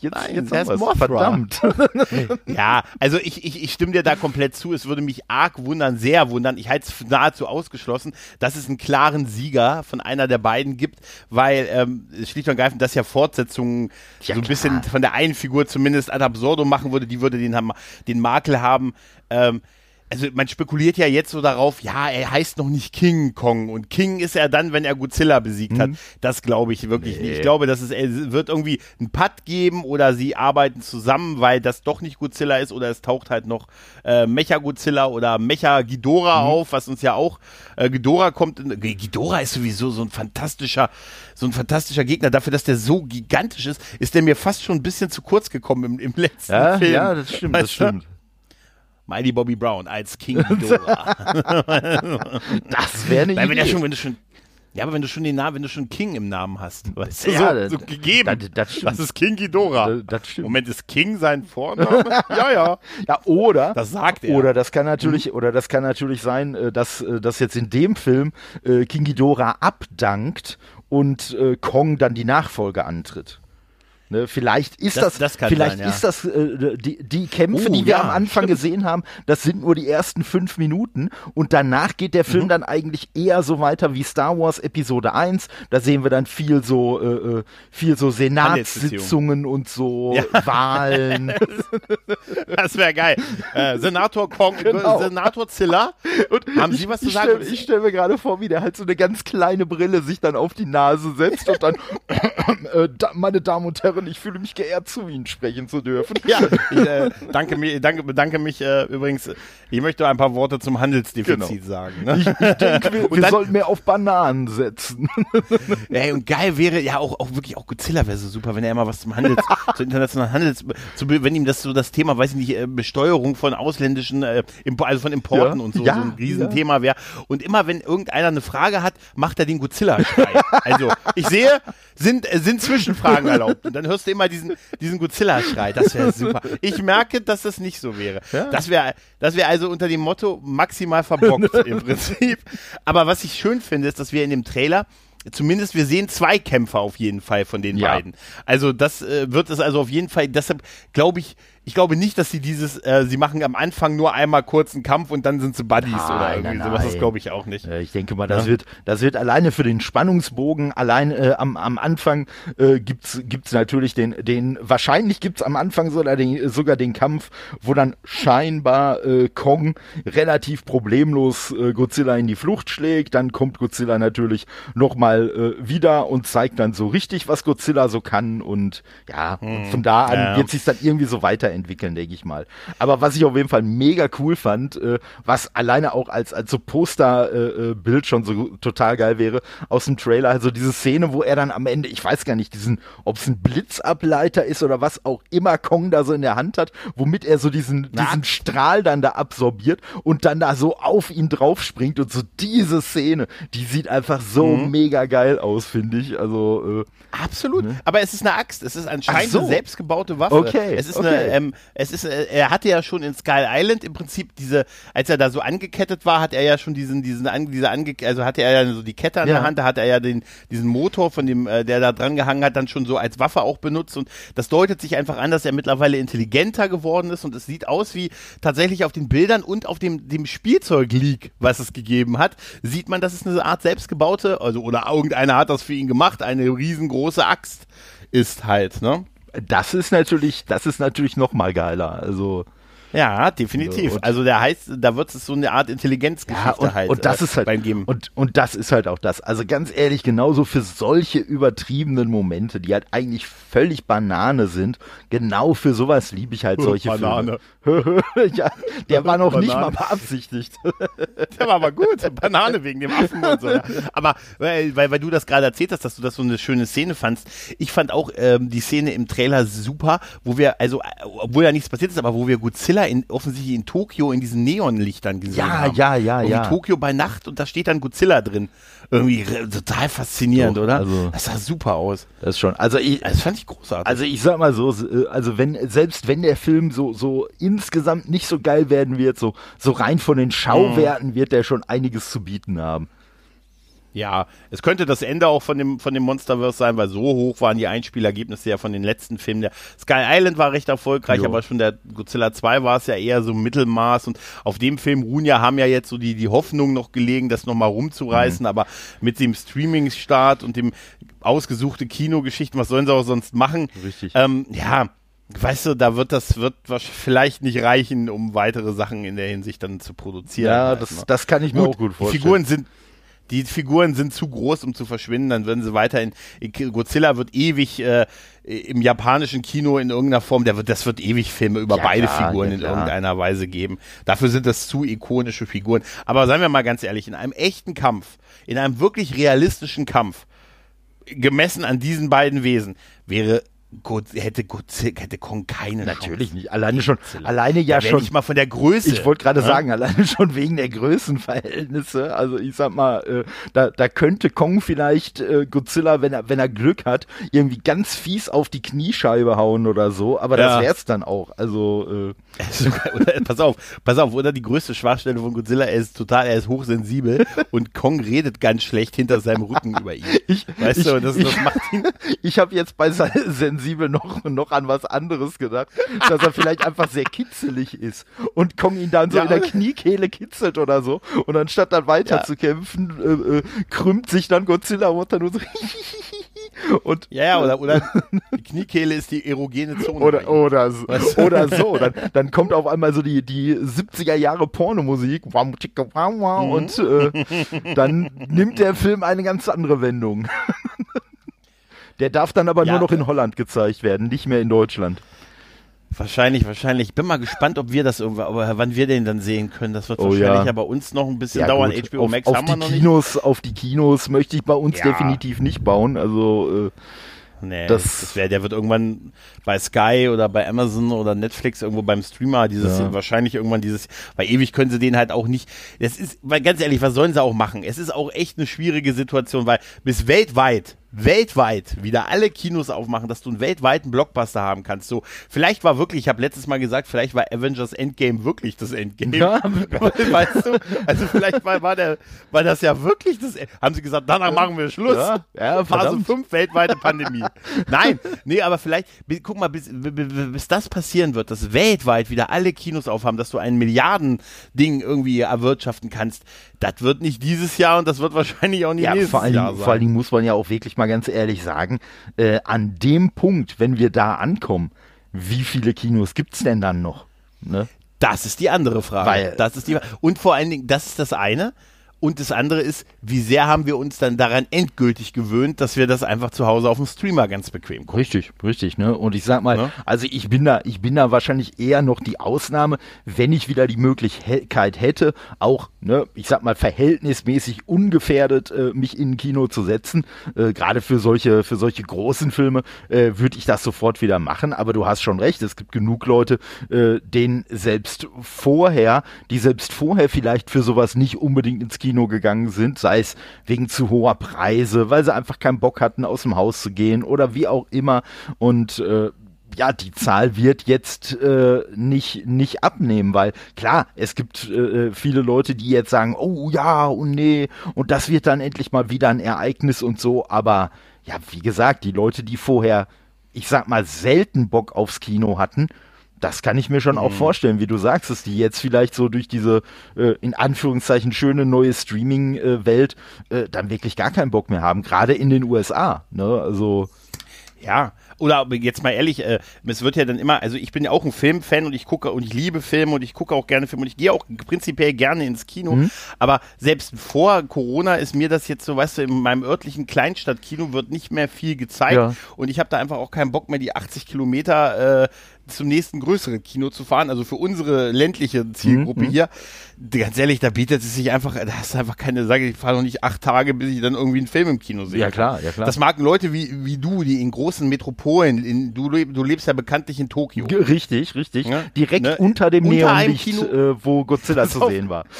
Jetzt, Nein, jetzt er ist Mothra. Verdammt. ja, also ich, ich, ich stimme dir da komplett zu. Es würde mich arg wundern, sehr wundern. Ich halte es nahezu ausgeschlossen, dass es einen klaren Sieger von einer der beiden gibt, weil ähm, schlicht und ergreifend das ja Fortsetzungen ja, so ein bisschen von der einen Figur zumindest ad absurdum machen würde. Die würde den, den Makel haben. Ähm, also man spekuliert ja jetzt so darauf, ja, er heißt noch nicht King Kong und King ist er dann, wenn er Godzilla besiegt mhm. hat. Das glaube ich wirklich nee. nicht. Ich glaube, dass es, es wird irgendwie einen Putt geben oder sie arbeiten zusammen, weil das doch nicht Godzilla ist oder es taucht halt noch äh, Mecha Godzilla oder Mecha Ghidorah mhm. auf, was uns ja auch äh, Ghidorah kommt. In, Ghidorah ist sowieso so ein fantastischer, so ein fantastischer Gegner. Dafür, dass der so gigantisch ist, ist der mir fast schon ein bisschen zu kurz gekommen im, im letzten ja, Film. Ja, das stimmt, weißt das stimmt. Mighty Bobby Brown als King Ghidorah. das wäre eine Idee. Ja schon, wenn du schon, ja, aber wenn du schon den Namen, wenn du schon King im Namen hast, weißt du, ja, so, so gegeben. Das, das, das, ist King Ghidorah. Das, das stimmt. Moment, ist King sein Vorname? ja, ja. Ja, oder. Das sagt er. Oder das kann natürlich, mhm. oder das kann natürlich sein, äh, dass, äh, dass jetzt in dem Film äh, King Ghidorah abdankt und Kong dann die Nachfolge antritt. Ne, vielleicht ist das, das, das vielleicht sein, ja. ist das äh, die, die Kämpfe, Oh, die wir ja, am Anfang stimmt. gesehen haben, das sind nur die ersten fünf Minuten und danach geht der Film Mhm. dann eigentlich eher so weiter wie Star Wars Episode 1. Da sehen wir dann viel so äh, äh, viel so Senatssitzungen und so Ja. Wahlen. Das wäre geil. Äh, Senator Kong, Genau. Senator Zilla. Und Haben ich, Sie was zu sagen? Stell, ich stelle mir gerade vor, wie der halt so eine ganz kleine Brille sich dann auf die Nase setzt und dann, äh, meine Damen und Herren, ich fühle mich geehrt, zu Ihnen sprechen zu dürfen. Ja, ich äh, danke, mir, danke, bedanke mich äh, übrigens. Ich möchte ein paar Worte zum Handelsdefizit Genau. sagen. Ne? Ich, ich denke, wir, wir dann- sollten mehr auf Bananen setzen. Ey, und geil wäre ja auch, auch wirklich auch Godzilla wäre so super, wenn er immer was zum Handels, zu internationalen Handels, zu, wenn ihm das so das Thema, weiß ich nicht, äh, Besteuerung von ausländischen, äh, also von Importen Ja, und so, ja, so ein Riesenthema wäre. Und immer wenn irgendeiner eine Frage hat, macht er den Godzilla-Schrei. also ich sehe, sind, äh, sind Zwischenfragen erlaubt. Und dann hörst du immer diesen, diesen Godzilla-Schrei. Das wäre super. Ich merke, dass das nicht so wäre. Ja. Das wäre, das wäre also unter dem Motto maximal verbockt im Prinzip. Aber was ich schön finde, ist, dass wir in dem Trailer Zumindest wir sehen zwei Kämpfer auf jeden Fall von den Ja. beiden. Also das äh, wird es also auf jeden Fall, deshalb glaube ich, ich glaube nicht, dass sie dieses, äh, sie machen am Anfang nur einmal kurzen Kampf und dann sind sie Buddies Nein, oder irgendwie nein, sowas. Das glaube ich auch nicht. Äh, Ich denke mal, das wird, das wird alleine für den Spannungsbogen, allein äh, am, am Anfang äh, gibt's gibt's natürlich den, den, wahrscheinlich gibt's am Anfang sogar den, sogar den Kampf, wo dann scheinbar äh, Kong relativ problemlos äh, Godzilla in die Flucht schlägt. Dann kommt Godzilla natürlich nochmal äh, wieder und zeigt dann so richtig, was Godzilla so kann. Und ja, und von da an Ja. wird sich dann irgendwie so weiterentwickeln, denke ich mal. Aber was ich auf jeden Fall mega cool fand, äh, was alleine auch als, als so Posterbild äh, äh, schon so total geil wäre, aus dem Trailer, also diese Szene, wo er dann am Ende, ich weiß gar nicht, diesen, ob es ein Blitzableiter ist oder was auch immer Kong da so in der Hand hat, womit er so diesen, diesen Strahl dann da absorbiert und dann da so auf ihn drauf springt und so diese Szene, die sieht einfach so Mhm. mega geil aus, finde ich. Also, äh, Absolut. Aber es ist eine Axt. Es ist anscheinend so. eine selbstgebaute Waffe. Okay, Es ist okay. eine, ähm, es ist, äh, er hatte ja schon in Skull Island im Prinzip diese, als er da so angekettet war, hat er ja schon diesen, diesen, an, diese ange, also hatte er ja so die Kette an Ja. der Hand, da hat er ja den, diesen Motor von dem, äh, der da dran gehangen hat, dann schon so als Waffe auch benutzt und das deutet sich einfach an, dass er mittlerweile intelligenter geworden ist und es sieht aus wie tatsächlich auf den Bildern und auf dem, dem Spielzeug-Leak, was es gegeben hat, sieht man, dass es eine Art selbstgebaute, also oder irgendeiner hat das für ihn gemacht, eine riesengroße Axt ist halt, ne? Das ist natürlich, das ist natürlich noch mal geiler. Also, Ja, definitiv. Und- also der heißt, da wird es so eine Art Intelligenzgeschichte Ja, und, halt, und das äh, ist halt beim Geben. und und das ist halt auch das. Also ganz ehrlich, genauso für solche übertriebenen Momente, die halt eigentlich völlig Banane sind, genau für sowas liebe ich halt solche Banane. Filme. ja, der war noch nicht mal Banane. beabsichtigt. Der war aber gut. Banane wegen dem Affen und so. Ja. Aber weil, weil, weil du das gerade erzählt hast, dass du das so eine schöne Szene fandst. Ich fand auch ähm, die Szene im Trailer super, wo wir, also, obwohl ja nichts passiert ist, aber wo wir Godzilla in, offensichtlich in Tokio in diesen Neonlichtern gesehen Ja, haben. ja, ja, Irgendwie ja. Tokio bei Nacht und da steht dann Godzilla drin. Irgendwie total faszinierend, Doch, oder? also- das sah super aus. Das ist schon. Also ich, Das fand ich großartig. Also ich sag mal so, äh, also wenn selbst wenn der Film so so insgesamt nicht so geil werden wird, so so rein von den Schauwerten wird der schon einiges zu bieten haben. Ja, es könnte das Ende auch von dem, von dem Monsterverse sein, weil so hoch waren die Einspielergebnisse ja von den letzten Filmen. Der Sky Island war recht erfolgreich, Jo. aber schon der Godzilla 2 war es ja eher so Mittelmaß und auf dem Film ruhen ja, haben ja jetzt so die, die Hoffnung noch gelegen, das nochmal rumzureißen, Mhm. aber mit dem Streaming-Start und dem ausgesuchte Kinogeschichten, was sollen sie auch sonst machen? Richtig. Ähm, ja, weißt du, da wird das wird vielleicht nicht reichen, um weitere Sachen in der Hinsicht dann zu produzieren. Ja, halt, das, ne? das kann ich mir auch gut Die vorstellen. Figuren sind die Figuren sind zu groß, um zu verschwinden. Dann würden sie weiterhin. Godzilla wird ewig äh, im japanischen Kino in irgendeiner Form. Der wird, das wird ewig Filme über Ja, beide klar, Figuren ja, in irgendeiner Weise geben. Dafür sind das zu ikonische Figuren. Aber seien wir mal ganz ehrlich: In einem echten Kampf, in einem wirklich realistischen Kampf, gemessen an diesen beiden Wesen, wäre God, hätte, Godzilla, hätte Kong keine Natürlich Chance. nicht. Alleine schon, alleine ja schon. nicht mal von der Größe. Ich wollte gerade ne? sagen, alleine schon wegen der Größenverhältnisse. Also ich sag mal, äh, da, da könnte Kong vielleicht äh, Godzilla, wenn er, wenn er Glück hat, irgendwie ganz fies auf die Kniescheibe hauen oder so. Aber Ja. das wär's dann auch. Also äh, oder, pass auf, pass auf, oder die größte Schwachstelle von Godzilla, er ist total, er ist hochsensibel und Kong redet ganz schlecht hinter seinem Rücken über ihn. ich, Weißt ich, du, das, ich, das macht ihn. ich habe jetzt bei se- sensibel noch, noch an was anderes gedacht, dass er vielleicht einfach sehr kitzelig ist und Kong ihn dann so ja. in der Kniekehle kitzelt oder so und anstatt dann weiter ja. zu kämpfen, äh, äh, krümmt sich dann Godzilla runter nur so und ja, ja, oder, oder die Kniekehle ist die erogene Zone. Oder, oder, so, weißt du? oder so. Dann, dann kommt auf einmal so die, die 70er Jahre Pornomusik mhm. und äh, dann nimmt der Film eine ganz andere Wendung. Der darf dann aber ja, nur noch in Holland gezeigt werden, nicht mehr in Deutschland. Wahrscheinlich, wahrscheinlich. Ich bin mal gespannt, ob wir das irgendwann, aber wann wir den dann sehen können. Das wird oh, wahrscheinlich ja. bei uns noch ein bisschen ja, dauern. Gut. HBO auf, Max auf haben wir noch Kinos, nicht. Auf die Kinos möchte ich bei uns ja. definitiv nicht bauen. Also äh, Nee, das, das wäre, der wird irgendwann bei Sky oder bei Amazon oder Netflix irgendwo beim Streamer dieses ja. wahrscheinlich irgendwann dieses, weil ewig können sie den halt auch nicht. Das ist, weil ganz ehrlich, was sollen sie auch machen? Es ist auch echt eine schwierige Situation, weil bis weltweit weltweit wieder alle Kinos aufmachen, dass du einen weltweiten Blockbuster haben kannst. So, vielleicht war wirklich, ich habe letztes Mal gesagt, vielleicht war Avengers Endgame wirklich das Endgame. Ja. weißt du? Also vielleicht war, war, der, war das ja wirklich das Haben sie gesagt, danach machen wir Schluss. Ja, ja Phase 5 weltweite Pandemie. Nein, nee, aber vielleicht, guck mal, bis, bis das passieren wird, dass weltweit wieder alle Kinos aufhaben, dass du ein Milliarden-Ding irgendwie erwirtschaften kannst, das wird nicht dieses Jahr und das wird wahrscheinlich auch nicht ja, nächstes vor allen, Jahr sein. Vor allen Dingen muss man ja auch wirklich mal ganz ehrlich sagen, äh, an dem Punkt, wenn wir da ankommen, wie viele Kinos gibt's denn dann noch? Ne? Das ist die andere Frage. Weil, das ist die, und vor allen Dingen, das ist das eine. Und das andere ist, wie sehr haben wir uns dann daran endgültig gewöhnt, dass wir das einfach zu Hause auf dem Streamer ganz bequem gucken. Richtig, richtig, ne? Und ich sag mal, ja? also ich bin da, ich bin da wahrscheinlich eher noch die Ausnahme, wenn ich wieder die Möglichkeit hätte, auch, ne, ich sag mal, verhältnismäßig ungefährdet äh, mich in ein Kino zu setzen. Äh, Gerade für solche, für solche großen Filme äh, würde ich das sofort wieder machen. Aber du hast schon recht, es gibt genug Leute, äh, denen selbst vorher, die selbst vorher vielleicht für sowas nicht unbedingt ins Kino Kino gegangen sind, sei es wegen zu hoher Preise, weil sie einfach keinen Bock hatten, aus dem Haus zu gehen oder wie auch immer. Und äh, ja, die Zahl wird jetzt äh, nicht, nicht abnehmen, weil klar, es gibt äh, viele Leute, die jetzt sagen, oh ja, und oh nee, und das wird dann endlich mal wieder ein Ereignis und so, aber ja, wie gesagt, die Leute, die vorher, ich sag mal, selten Bock aufs Kino hatten, das kann ich mir schon mhm. auch vorstellen, wie du sagst, dass die jetzt vielleicht so durch diese äh, in Anführungszeichen schöne neue Streaming-Welt äh, dann wirklich gar keinen Bock mehr haben, gerade in den USA. Ne? Also ja, oder jetzt mal ehrlich, äh, es wird ja dann immer, also ich bin ja auch ein Filmfan und ich gucke und ich liebe Filme und ich gucke auch gerne Filme und ich gehe auch prinzipiell gerne ins Kino. Mhm. Aber selbst vor Corona ist mir das jetzt so, weißt du, in meinem örtlichen Kleinstadtkino wird nicht mehr viel gezeigt ja. und ich habe da einfach auch keinen Bock mehr, die 80 Kilometer äh, zum nächsten größeren Kino zu fahren, also für unsere ländliche Zielgruppe mhm. hier. Ganz ehrlich, da bietet es sich einfach, da hast du einfach keine, sage ich, fahre noch nicht acht Tage, bis ich dann irgendwie einen Film im Kino sehe. Ja klar, ja klar. Das mag Leute wie, wie du, die in großen Metropolen, in, du, du lebst ja bekanntlich in Tokio. Richtig, richtig. Ja? Direkt ne? unter dem unter Neonlicht, äh, wo Godzilla zu sehen war.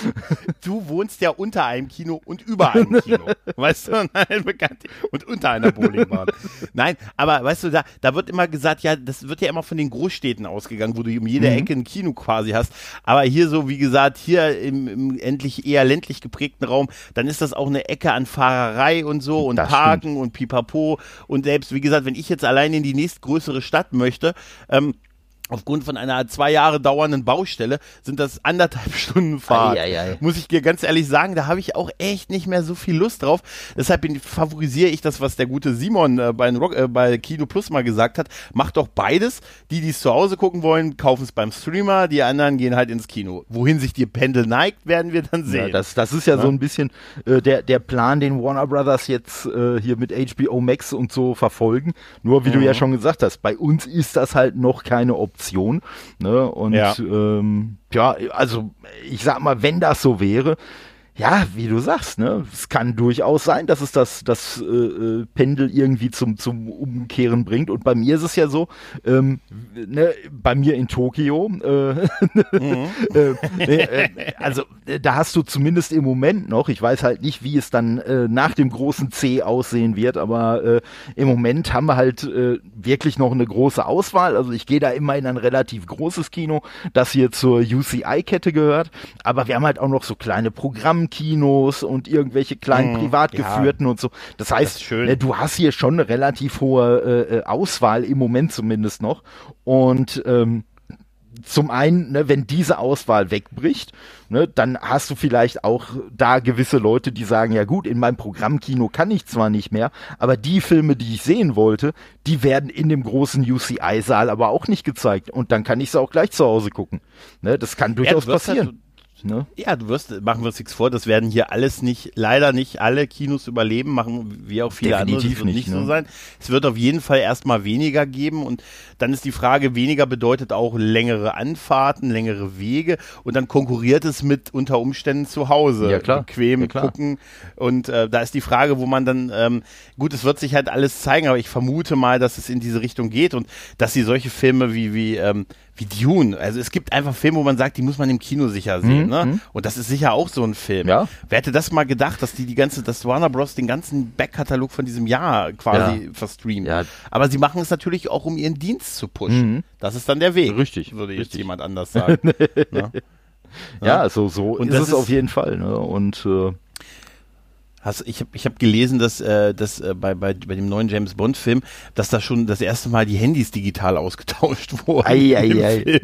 Du wohnst ja unter einem Kino und über einem Kino. weißt du, nein, bekannt, und unter einer Bowlingbahn. Nein, aber weißt du, da, da wird immer gesagt, ja, das wird ja immer von den Groß Großstädten ausgegangen, wo du um jede mhm. Ecke ein Kino quasi hast. Aber hier so, wie gesagt, hier im, im endlich eher ländlich geprägten Raum, dann ist das auch eine Ecke an Fahrerei und so und das Parken stimmt. und Pipapo. Und selbst, wie gesagt, wenn ich jetzt allein in die nächstgrößere Stadt möchte, ähm, Aufgrund von einer zwei Jahre dauernden Baustelle sind das anderthalb Stunden Fahrt. Ei, ei, ei. Muss ich dir ganz ehrlich sagen, da habe ich auch echt nicht mehr so viel Lust drauf. Deshalb favorisiere ich das, was der gute Simon äh, bei, Rock, äh, bei Kino Plus mal gesagt hat. Macht doch beides. Die, die es zu Hause gucken wollen, kaufen es beim Streamer. Die anderen gehen halt ins Kino. Wohin sich die Pendel neigt, werden wir dann sehen. Ja, das, das ist ja, ja, so ein bisschen äh, der, der Plan, den Warner Brothers jetzt äh, hier mit HBO Max und so verfolgen. Nur wie mhm. du ja schon gesagt hast, bei uns ist das halt noch keine Option. Option. Ne? Und ja. Ähm, ja, also ich sag mal, wenn das so wäre, ja, wie du sagst, ne, es kann durchaus sein, dass es das, das äh, äh, Pendel irgendwie zum, zum Umkehren bringt. Und bei mir ist es ja so, ähm, ne, bei mir in Tokio, äh, mhm. äh, äh, also äh, da hast du zumindest im Moment noch, ich weiß halt nicht, wie es dann äh, nach dem großen C aussehen wird, aber äh, im Moment haben wir halt äh, wirklich noch eine große Auswahl. Also ich gehe da immer in ein relativ großes Kino, das hier zur UCI-Kette gehört, aber wir haben halt auch noch so kleine Programme Stammkinos und irgendwelche kleinen mhm, privat geführten ja. und so. Das heißt, das ne, du hast hier schon eine relativ hohe äh, äh, Auswahl im Moment zumindest noch. Und ähm, zum einen, ne, wenn diese Auswahl wegbricht, ne, dann hast du vielleicht auch da gewisse Leute, die sagen, ja gut, in meinem Programmkino kann ich zwar nicht mehr, aber die Filme, die ich sehen wollte, die werden in dem großen UCI-Saal aber auch nicht gezeigt und dann kann ich sie auch gleich zu Hause gucken. Ne, das kann durchaus ja, passieren. Halt, Ne? Ja, du wirst, machen wir uns nichts vor, das werden hier alles nicht, leider nicht alle Kinos überleben, machen wie auch viele Definitiv andere. Das nicht ne? so sein. Es wird auf jeden Fall erstmal weniger geben und dann ist die Frage, weniger bedeutet auch längere Anfahrten, längere Wege und dann konkurriert es mit unter Umständen zu Hause. Ja, klar. Bequem ja, klar. gucken. Und äh, da ist die Frage, wo man dann, ähm, gut, es wird sich halt alles zeigen, aber ich vermute mal, dass es in diese Richtung geht und dass sie solche Filme wie, wie ähm, wie Dune. Also es gibt einfach Filme, wo man sagt, die muss man im Kino sicher sehen. Mhm. Ne? Mhm. Und das ist sicher auch so ein Film. Ja. Wer hätte das mal gedacht, dass die die ganze, dass Warner Bros. den ganzen Backkatalog von diesem Jahr quasi ja. verstreamt. Ja. Aber sie machen es natürlich auch, um ihren Dienst zu pushen. Mhm. Das ist dann der Weg. Richtig. Würde jetzt richtig. jemand anders sagen. ne? Ja, so, so und ist es ist auf jeden Fall. Ne? Und äh, Hast, ich habe ich hab gelesen, dass, äh, dass äh, bei, bei, bei dem neuen James Bond Film, dass da schon das erste Mal die Handys digital ausgetauscht wurden. Ei, ei, ei.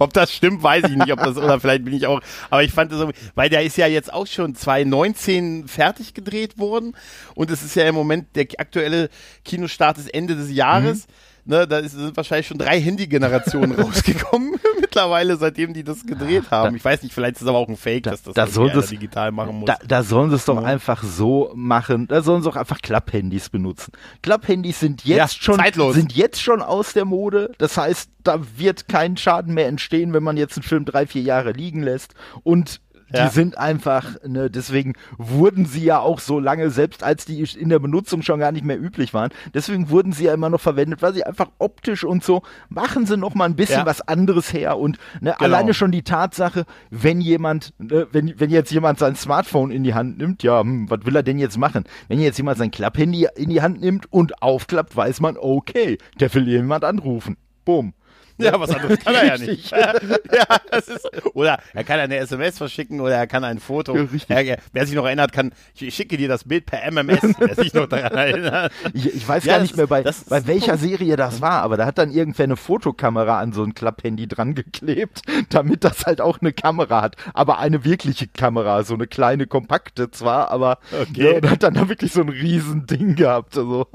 Ob das stimmt, weiß ich nicht, ob das oder vielleicht bin ich auch. Aber ich fand das so, weil der ist ja jetzt auch schon 2019 fertig gedreht worden und es ist ja im Moment der aktuelle Kinostart ist Ende des Jahres. Mhm Ne, da ist, sind wahrscheinlich schon drei Handy-Generationen rausgekommen mittlerweile, seitdem die das gedreht haben. Da, ich weiß nicht, vielleicht ist es aber auch ein Fake, da, dass das da das, digital machen muss. Da, da sollen sie es doch ja. einfach so machen. Da sollen sie auch einfach Klapphandys benutzen. Klapphandys sind jetzt ja, schon zeitlos. sind jetzt schon aus der Mode. Das heißt, da wird kein Schaden mehr entstehen, wenn man jetzt einen Film drei, vier Jahre liegen lässt. Und die ja. sind einfach, ne, deswegen wurden sie ja auch so lange, selbst als die in der Benutzung schon gar nicht mehr üblich waren, deswegen wurden sie ja immer noch verwendet, weil sie einfach optisch und so machen sie noch mal ein bisschen ja. was anderes her und ne, genau. alleine schon die Tatsache, wenn jemand, ne, wenn, wenn jetzt jemand sein Smartphone in die Hand nimmt, ja, hm, was will er denn jetzt machen? Wenn jetzt jemand sein Klapphandy in die Hand nimmt und aufklappt, weiß man, okay, der will jemand anrufen. Boom. Ja, was anderes kann er ja nicht. ja, das ist, oder er kann eine SMS verschicken oder er kann ein Foto. Er, wer sich noch erinnert, kann, ich schicke dir das Bild per MMS, wer sich noch daran erinnert. Ich, ich weiß ja, gar nicht mehr, bei, bei welcher Serie das war, aber da hat dann irgendwer eine Fotokamera an so ein Klapphandy dran geklebt, damit das halt auch eine Kamera hat. Aber eine wirkliche Kamera, so eine kleine, kompakte zwar, aber okay. ja, und hat dann da wirklich so ein Riesending gehabt. Also.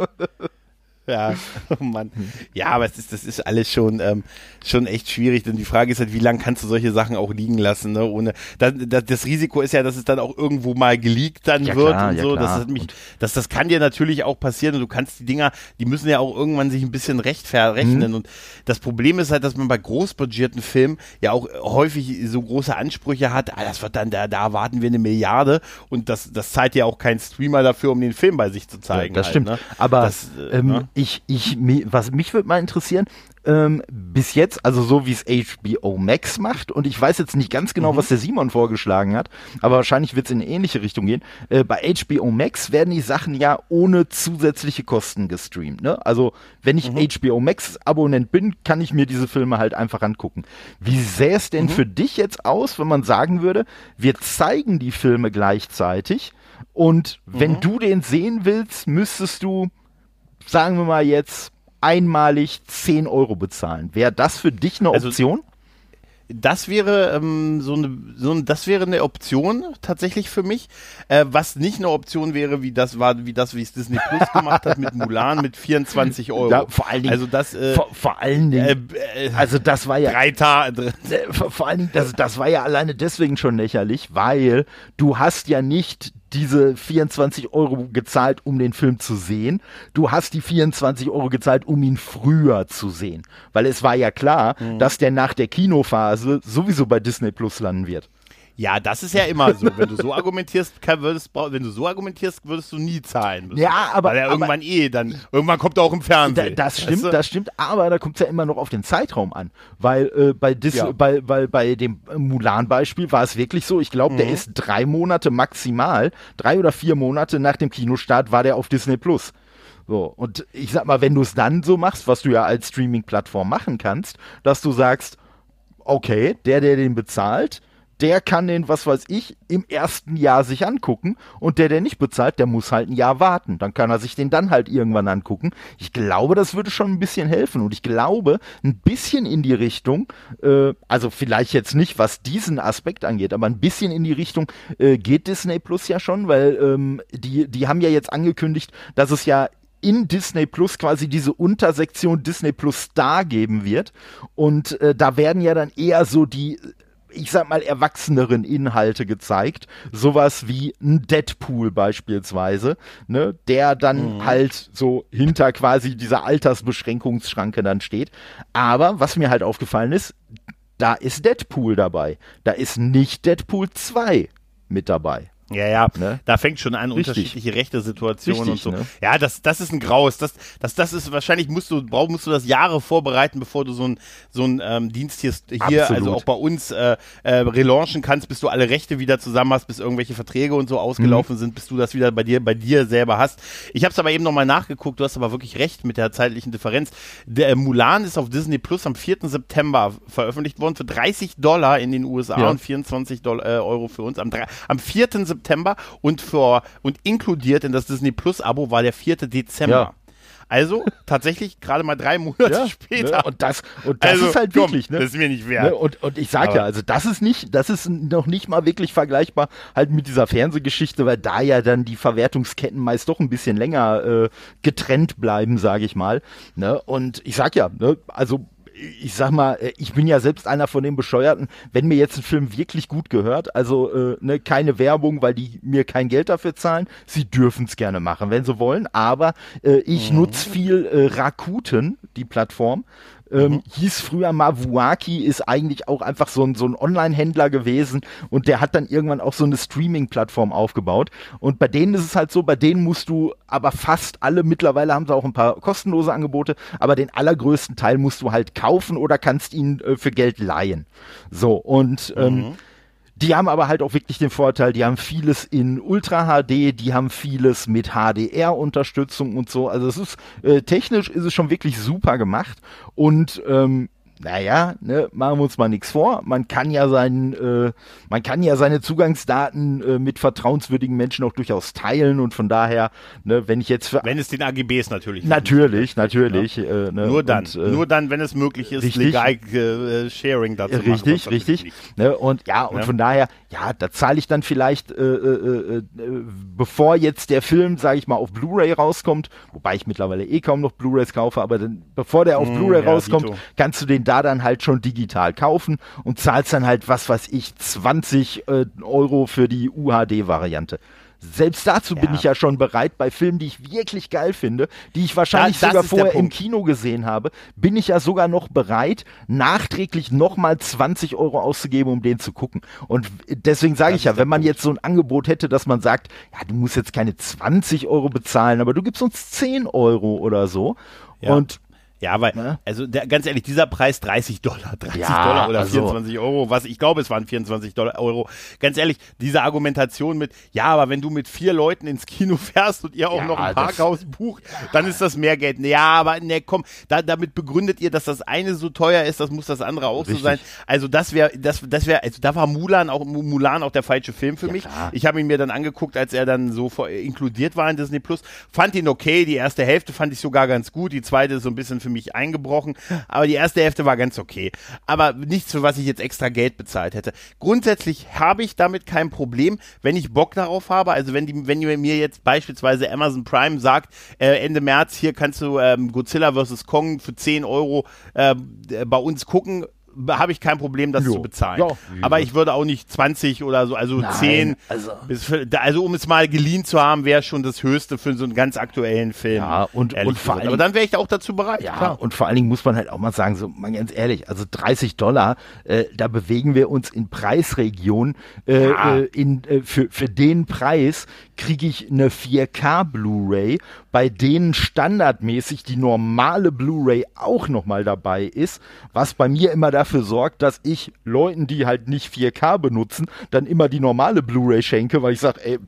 Ja, oh Mann. Ja, aber es ist, das ist alles schon, ähm, schon echt schwierig. Denn die Frage ist halt, wie lange kannst du solche Sachen auch liegen lassen, ne? Ohne, das, das, das Risiko ist ja, dass es dann auch irgendwo mal geleakt dann ja, wird klar, und so. Ja, das, hat mich, das, das kann dir natürlich auch passieren und du kannst die Dinger, die müssen ja auch irgendwann sich ein bisschen recht verrechnen. Mhm. Und das Problem ist halt, dass man bei großbudgetierten Filmen ja auch häufig so große Ansprüche hat, ah, das wird dann, da, da erwarten wir eine Milliarde und das, das zahlt ja auch kein Streamer dafür, um den Film bei sich zu zeigen. Ja, das halt, stimmt. Ne? Aber das, äh, ähm, ne? Ich, ich, was mich würde mal interessieren, ähm, bis jetzt, also so wie es HBO Max macht, und ich weiß jetzt nicht ganz genau, mhm. was der Simon vorgeschlagen hat, aber wahrscheinlich wird es in eine ähnliche Richtung gehen. Äh, bei HBO Max werden die Sachen ja ohne zusätzliche Kosten gestreamt. Ne? Also wenn ich mhm. HBO Max Abonnent bin, kann ich mir diese Filme halt einfach angucken. Wie sähe es denn mhm. für dich jetzt aus, wenn man sagen würde, wir zeigen die Filme gleichzeitig und wenn mhm. du den sehen willst, müsstest du sagen wir mal jetzt, einmalig 10 Euro bezahlen. Wäre das für dich eine also Option? Also, das wäre ähm, so eine, so ein, das wäre eine Option tatsächlich für mich. Äh, was nicht eine Option wäre, wie das war, wie das, wie es Disney Plus gemacht hat mit Mulan mit 24 Euro. Ja, vor allen Dingen. Also das. Äh, vor, vor, allen Dingen. Äh, äh also das war ja. Drei Tage. Vor, vor allen Dingen, das, das war ja alleine deswegen schon lächerlich, weil du hast ja nicht diese 24 Euro gezahlt, um den Film zu sehen. Du hast die 24 Euro gezahlt, um ihn früher zu sehen. Weil es war ja klar, mhm. dass der nach der Kinophase sowieso bei Disney Plus landen wird. Ja, das ist ja immer so. Wenn du so argumentierst, würdest, wenn du so argumentierst, würdest du nie zahlen müssen. Ja, aber. Weil er irgendwann eh, dann, irgendwann kommt er auch im Fernsehen. Da, das stimmt, weißt du? das stimmt, aber da kommt es ja immer noch auf den Zeitraum an. Weil, äh, bei, Dis ja. bei, weil bei dem Mulan-Beispiel war es wirklich so, ich glaube, mhm. der ist drei Monate maximal, drei oder vier Monate nach dem Kinostart war der auf Disney Plus. So, und ich sag mal, wenn du es dann so machst, was du ja als Streaming-Plattform machen kannst, dass du sagst, okay, der, der den bezahlt, der kann den, was weiß ich, im ersten Jahr sich angucken und der, der nicht bezahlt, der muss halt ein Jahr warten. Dann kann er sich den dann halt irgendwann angucken. Ich glaube, das würde schon ein bisschen helfen und ich glaube, ein bisschen in die Richtung, äh, also vielleicht jetzt nicht, was diesen Aspekt angeht, aber ein bisschen in die Richtung äh, geht Disney Plus ja schon, weil ähm, die, die haben ja jetzt angekündigt, dass es ja in Disney Plus quasi diese Untersektion Disney Plus Star geben wird. Und äh, da werden ja dann eher so die ich sag mal, erwachseneren Inhalte gezeigt. Sowas wie ein Deadpool beispielsweise, ne, der dann mhm. halt so hinter quasi dieser Altersbeschränkungsschranke dann steht. Aber was mir halt aufgefallen ist, da ist Deadpool dabei. Da ist nicht Deadpool 2 mit dabei. Ja, ja, ne? da fängt schon an, Richtig. unterschiedliche rechte Situationen und so. Ne? Ja, das, das ist ein Graus. Das, das, das ist wahrscheinlich musst du, brauch, musst du das Jahre vorbereiten, bevor du so ein, so ein ähm, Dienst hier, hier also auch bei uns äh, äh, relaunchen kannst, bis du alle Rechte wieder zusammen hast, bis irgendwelche Verträge und so ausgelaufen mhm. sind, bis du das wieder bei dir, bei dir selber hast. Ich habe es aber eben nochmal nachgeguckt, du hast aber wirklich recht mit der zeitlichen Differenz. Der äh, Mulan ist auf Disney Plus am 4. September veröffentlicht worden für 30 Dollar in den USA ja. und 24 Dollar, äh, Euro für uns. Am, am 4. September September und für und inkludiert in das Disney Plus Abo war der 4. Dezember. Ja. Also tatsächlich gerade mal drei Monate ja, später. Ne? Und das, und das also, ist halt wirklich, ne? Das ist mir nicht wert. Ne? Und, und ich sag Aber ja, also das ist nicht, das ist noch nicht mal wirklich vergleichbar halt mit dieser Fernsehgeschichte, weil da ja dann die Verwertungsketten meist doch ein bisschen länger äh, getrennt bleiben, sage ich mal. Ne? Und ich sag ja, ne? also ich sag mal, äh, ich bin ja selbst einer von den Bescheuerten, wenn mir jetzt ein Film wirklich gut gehört, also äh, ne, keine Werbung, weil die mir kein Geld dafür zahlen, sie dürfen es gerne machen, wenn sie wollen, aber äh, ich mhm. nutze viel äh, Rakuten, die Plattform, ähm, mhm. Hieß früher mal Wuaki, ist eigentlich auch einfach so ein, so ein Online-Händler gewesen und der hat dann irgendwann auch so eine Streaming-Plattform aufgebaut. Und bei denen ist es halt so, bei denen musst du aber fast alle, mittlerweile haben sie auch ein paar kostenlose Angebote, aber den allergrößten Teil musst du halt kaufen oder kannst ihn äh, für Geld leihen. So, und ähm, mhm. Die haben aber halt auch wirklich den Vorteil, die haben vieles in Ultra HD, die haben vieles mit HDR-Unterstützung und so. Also es ist äh, technisch ist es schon wirklich super gemacht und ähm, naja, ne, machen wir uns mal nichts vor. Man kann ja seinen, äh, man kann ja seine Zugangsdaten äh, mit vertrauenswürdigen Menschen auch durchaus teilen und von daher, ne, wenn ich jetzt für wenn es den AGBs natürlich natürlich, natürlich, ne? äh, ne, nur dann, und, äh, nur dann, wenn es möglich ist, richtig, legal äh, Sharing dazu richtig, machen, richtig, ne, und ja und ja. von daher, ja, da zahle ich dann vielleicht, äh, äh, äh, bevor jetzt der Film, sage ich mal, auf Blu-ray rauskommt, wobei ich mittlerweile eh kaum noch Blu-rays kaufe, aber dann, bevor der auf mm, Blu-ray ja, rauskommt, Dito. kannst du den da dann halt schon digital kaufen und zahlst dann halt, was weiß ich, 20 äh, Euro für die UHD-Variante. Selbst dazu ja. bin ich ja schon bereit, bei Filmen, die ich wirklich geil finde, die ich wahrscheinlich das, das sogar vorher im Kino gesehen habe, bin ich ja sogar noch bereit, nachträglich nochmal 20 Euro auszugeben, um den zu gucken. Und deswegen sage ich ja, wenn man Punkt. jetzt so ein Angebot hätte, dass man sagt, ja, du musst jetzt keine 20 Euro bezahlen, aber du gibst uns 10 Euro oder so. Ja. Und ja, weil, ne? also der, ganz ehrlich, dieser Preis 30 Dollar, 30 ja, Dollar oder also. 24 Euro, was ich glaube, es waren 24 Dollar, Euro. Ganz ehrlich, diese Argumentation mit, ja, aber wenn du mit vier Leuten ins Kino fährst und ihr auch ja, noch ein Parkhaus bucht, dann ist das mehr Geld. Ja, aber ne, komm, da, damit begründet ihr, dass das eine so teuer ist, das muss das andere auch Richtig. so sein. Also das wäre, das, das wäre, also da war Mulan auch, Mulan auch der falsche Film für ja, mich. Klar. Ich habe ihn mir dann angeguckt, als er dann so inkludiert war in Disney Plus. Fand ihn okay, die erste Hälfte fand ich sogar ganz gut, die zweite ist so ein bisschen für mich eingebrochen, aber die erste Hälfte war ganz okay. Aber nichts, für was ich jetzt extra Geld bezahlt hätte. Grundsätzlich habe ich damit kein Problem, wenn ich Bock darauf habe. Also wenn die, wenn mir jetzt beispielsweise Amazon Prime sagt, äh, Ende März hier kannst du ähm, Godzilla vs. Kong für 10 Euro äh, bei uns gucken, habe ich kein Problem, das jo. zu bezahlen. Ja, Aber ich würde auch nicht 20 oder so, also Nein, 10. Also, bis, also um es mal geliehen zu haben, wäre schon das Höchste für so einen ganz aktuellen Film. Ja, und, und vor allem, Aber dann wäre ich auch dazu bereit. Ja, klar. und vor allen Dingen muss man halt auch mal sagen, so mal ganz ehrlich, also 30 Dollar, äh, da bewegen wir uns in Preisregionen. Äh, ja. äh, in, äh, für, für den Preis kriege ich eine 4K Blu-ray, bei denen standardmäßig die normale Blu-ray auch nochmal dabei ist, was bei mir immer dafür sorgt, dass ich Leuten, die halt nicht 4K benutzen, dann immer die normale Blu-ray schenke, weil ich sage, ey,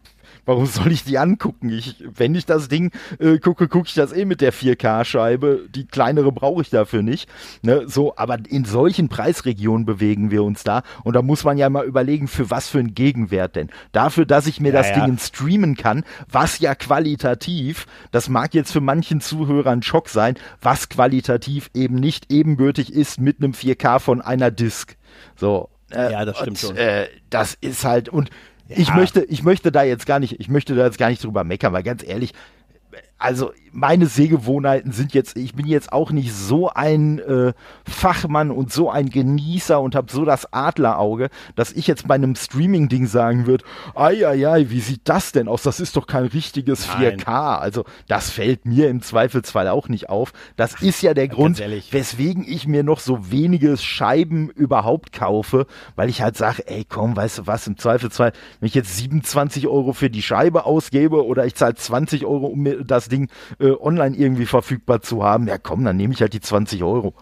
warum soll ich die angucken? Ich, wenn ich das Ding äh, gucke, gucke ich das eh mit der 4K-Scheibe. Die kleinere brauche ich dafür nicht. Ne? So, aber in solchen Preisregionen bewegen wir uns da. Und da muss man ja mal überlegen, für was für einen Gegenwert denn. Dafür, dass ich mir ja, das ja. Ding streamen kann, was ja qualitativ, das mag jetzt für manchen Zuhörern Schock sein, was qualitativ eben nicht ebenbürtig ist mit einem 4K von einer Disk. So. Äh, ja, das stimmt und, schon. Äh, das ist halt, und ich möchte, ich möchte da jetzt gar nicht, ich möchte da jetzt gar nicht drüber meckern, weil ganz ehrlich, also meine Sehgewohnheiten sind jetzt, ich bin jetzt auch nicht so ein äh, Fachmann und so ein Genießer und habe so das Adlerauge, dass ich jetzt bei einem Streaming-Ding sagen würde, ai, ai, ai, wie sieht das denn aus? Das ist doch kein richtiges Nein. 4K. Also das fällt mir im Zweifelsfall auch nicht auf. Das ist ja der Grund, weswegen ich mir noch so wenige Scheiben überhaupt kaufe, weil ich halt sage, ey komm, weißt du was, im Zweifelsfall, wenn ich jetzt 27 Euro für die Scheibe ausgebe oder ich zahle 20 Euro, um mir das Ding äh, äh, online irgendwie verfügbar zu haben, ja komm, dann nehme ich halt die 20 Euro.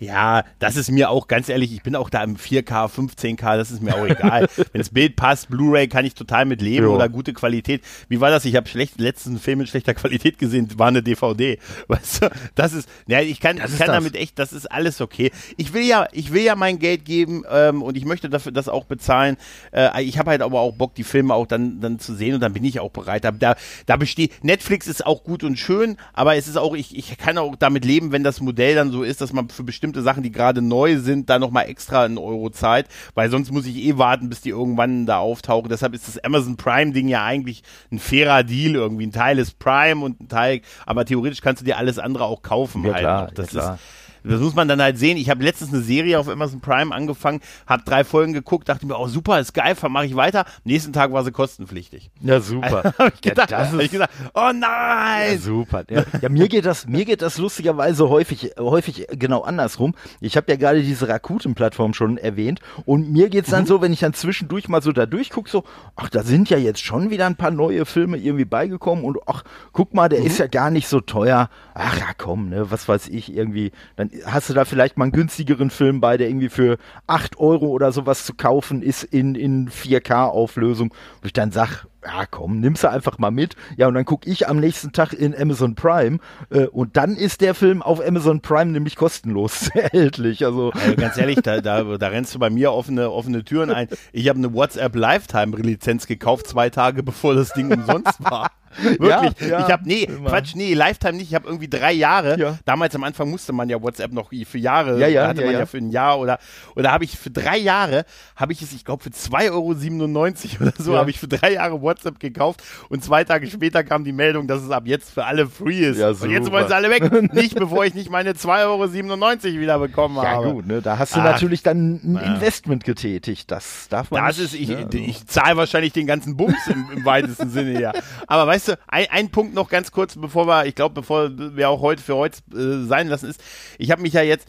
Ja, das ist mir auch ganz ehrlich, ich bin auch da im 4K, 15K, das ist mir auch egal. Wenn das Bild passt, Blu-ray kann ich total mit leben oder gute Qualität. Wie war das? Ich habe schlecht letzten Film in schlechter Qualität gesehen, war eine DVD. Weißt du, das ist, ja, ich kann, ich kann damit echt, das ist alles okay. Ich will ja, ich will ja mein Geld geben ähm, und ich möchte dafür das auch bezahlen. Äh, ich habe halt aber auch Bock, die Filme auch dann, dann zu sehen und dann bin ich auch bereit. Da, da, da besteht, Netflix ist auch gut und schön, aber es ist auch, ich, ich kann auch damit leben, wenn das Modell dann so ist, dass man für bestimmte bestimmte Sachen, die gerade neu sind, da nochmal extra einen Euro zahlt, weil sonst muss ich eh warten, bis die irgendwann da auftauchen. Deshalb ist das Amazon Prime-Ding ja eigentlich ein fairer Deal irgendwie. Ein Teil ist Prime und ein Teil, aber theoretisch kannst du dir alles andere auch kaufen. Ja, halt klar, das ja, klar. ist das muss man dann halt sehen. Ich habe letztens eine Serie auf Amazon Prime angefangen, habe drei Folgen geguckt, dachte mir, oh super, ist geil, mache ich weiter. Nächsten Tag war sie kostenpflichtig. Ja, super. Also, ich gedacht, ja, das ist, ich gesagt, oh nein! Ja, super. Ja, ja, mir geht das, mir geht das lustigerweise häufig, häufig genau andersrum. Ich habe ja gerade diese Rakuten-Plattform schon erwähnt und mir geht's dann mhm. so, wenn ich dann zwischendurch mal so da durchgucke, so, ach, da sind ja jetzt schon wieder ein paar neue Filme irgendwie beigekommen und ach, guck mal, der mhm. ist ja gar nicht so teuer. Ach ja, komm, ne, was weiß ich, irgendwie, dann hast du da vielleicht mal einen günstigeren Film bei, der irgendwie für 8 Euro oder sowas zu kaufen ist in, in 4K-Auflösung, wo ich dann sag, ja komm, nimm's du einfach mal mit. Ja, und dann gucke ich am nächsten Tag in Amazon Prime äh, und dann ist der Film auf Amazon Prime nämlich kostenlos erhältlich. Also, also ganz ehrlich, da, da, da rennst du bei mir offene, offene Türen ein. Ich habe eine WhatsApp Lifetime-Lizenz gekauft, zwei Tage bevor das Ding umsonst war. Wirklich. Ja, ja, ich habe, nee, immer. Quatsch, nee, Lifetime nicht. Ich habe irgendwie drei Jahre. Ja. Damals am Anfang musste man ja WhatsApp noch für Jahre. Ja, ja, hatte man ja, für ein Jahr oder, oder habe ich für drei Jahre, habe ich es, ich glaube, für 2,97 Euro oder so, habe ich für drei Jahre WhatsApp gekauft und zwei Tage später kam die Meldung, dass es ab jetzt für alle free ist. Ja, und jetzt wollen sie alle weg. nicht, bevor ich nicht meine 2,97 Euro wieder bekommen ja, habe. Ja, gut, ne? Da hast du Ach, natürlich dann ein Investment getätigt. Das darf man das nicht. Ist, ich, ne? ich zahle wahrscheinlich den ganzen Bums im, im weitesten Sinne, ja. Aber weißt weißt du, ein, ein Punkt noch ganz kurz, bevor wir, ich glaube, bevor wir auch heute für heute äh, sein lassen, ist, ich habe mich ja jetzt,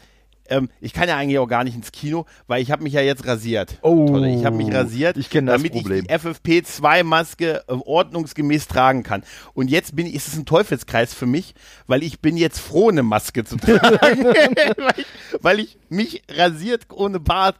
ähm, ich kann ja eigentlich auch gar nicht ins Kino, weil ich habe mich ja jetzt rasiert. Oh, Tolle. ich habe mich rasiert, ich das damit Problem. ich die FFP2-Maske äh, ordnungsgemäß tragen kann. Und jetzt bin ich, ist es ein Teufelskreis für mich, weil ich bin jetzt froh, eine Maske zu tragen, weil, ich, weil ich mich rasiert ohne Bart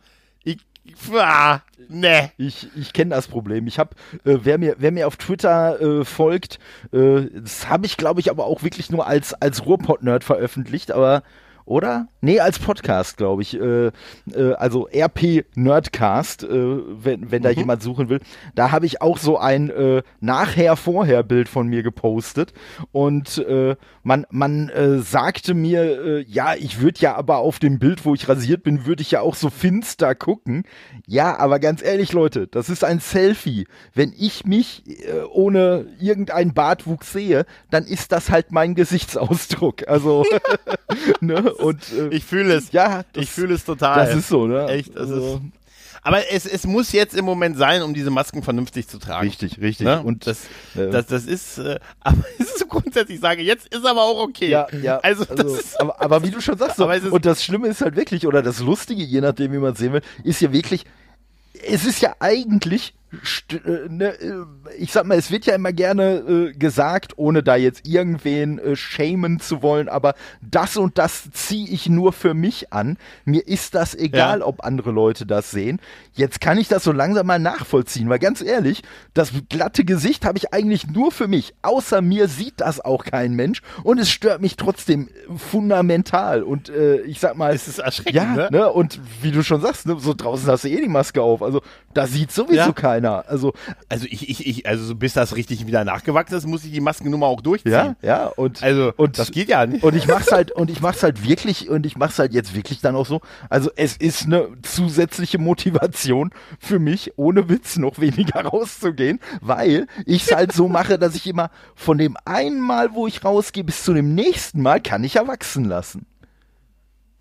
Ah, nee. Ich, ich kenne das Problem. Ich habe, äh, wer mir, wer mir auf Twitter äh, folgt, äh, das habe ich, glaube ich, aber auch wirklich nur als als Ruhrpott-Nerd veröffentlicht. Aber oder? Nee, als Podcast, glaube ich. Äh, äh, also RP Nerdcast, äh, wenn, wenn da mhm. jemand suchen will. Da habe ich auch so ein äh, Nachher-Vorher-Bild von mir gepostet. Und äh, man, man äh, sagte mir, ja, ich würde ja aber auf dem Bild, wo ich rasiert bin, würde ich ja auch so finster gucken. Ja, aber ganz ehrlich, Leute, das ist ein Selfie. Wenn ich mich ohne irgendeinen Bartwuchs sehe, dann ist das halt mein Gesichtsausdruck. Also, ne? Und äh, ich fühle es. Ja, das, ich fühle es total. Das ist so, ne? Echt, also, ist, aber es, es muss jetzt im Moment sein, um diese Masken vernünftig zu tragen. Richtig, richtig. Ne? Und das, äh, das, das ist, äh, aber es ist so grundsätzlich, ich sage, jetzt ist aber auch okay. Ja, ja. Also, also ist, aber, aber wie du schon sagst, so, und das Schlimme ist halt wirklich, oder das Lustige, je nachdem, wie man es sehen will, ist ja wirklich, es ist ja eigentlich ich sag mal, es wird ja immer gerne äh, gesagt, ohne da jetzt irgendwen äh, shamen zu wollen, aber das und das ziehe ich nur für mich an. Mir ist das egal, ja. ob andere Leute das sehen. Jetzt kann ich das so langsam mal nachvollziehen, weil ganz ehrlich, das glatte Gesicht habe ich eigentlich nur für mich. Außer mir sieht das auch kein Mensch und es stört mich trotzdem fundamental. Und äh, ich sag mal, es ist erschreckend, ja, ne? ne? Und wie du schon sagst, ne, so draußen hast du eh die Maske auf. Also da sieht sowieso ja. keiner. Also, also ich, ich, ich, also bis das richtig wieder nachgewachsen ist, muss ich die Maskennummer auch durchziehen. Ja, ja. Und also und das geht ja nicht. Und ich mach's halt und ich mach's halt wirklich und ich mach's halt jetzt wirklich dann auch so. Also es ist eine zusätzliche Motivation für mich, ohne Witz noch weniger rauszugehen, weil ich es halt so mache, dass ich immer von dem einen Mal, wo ich rausgehe, bis zu dem nächsten Mal kann ich erwachsen lassen.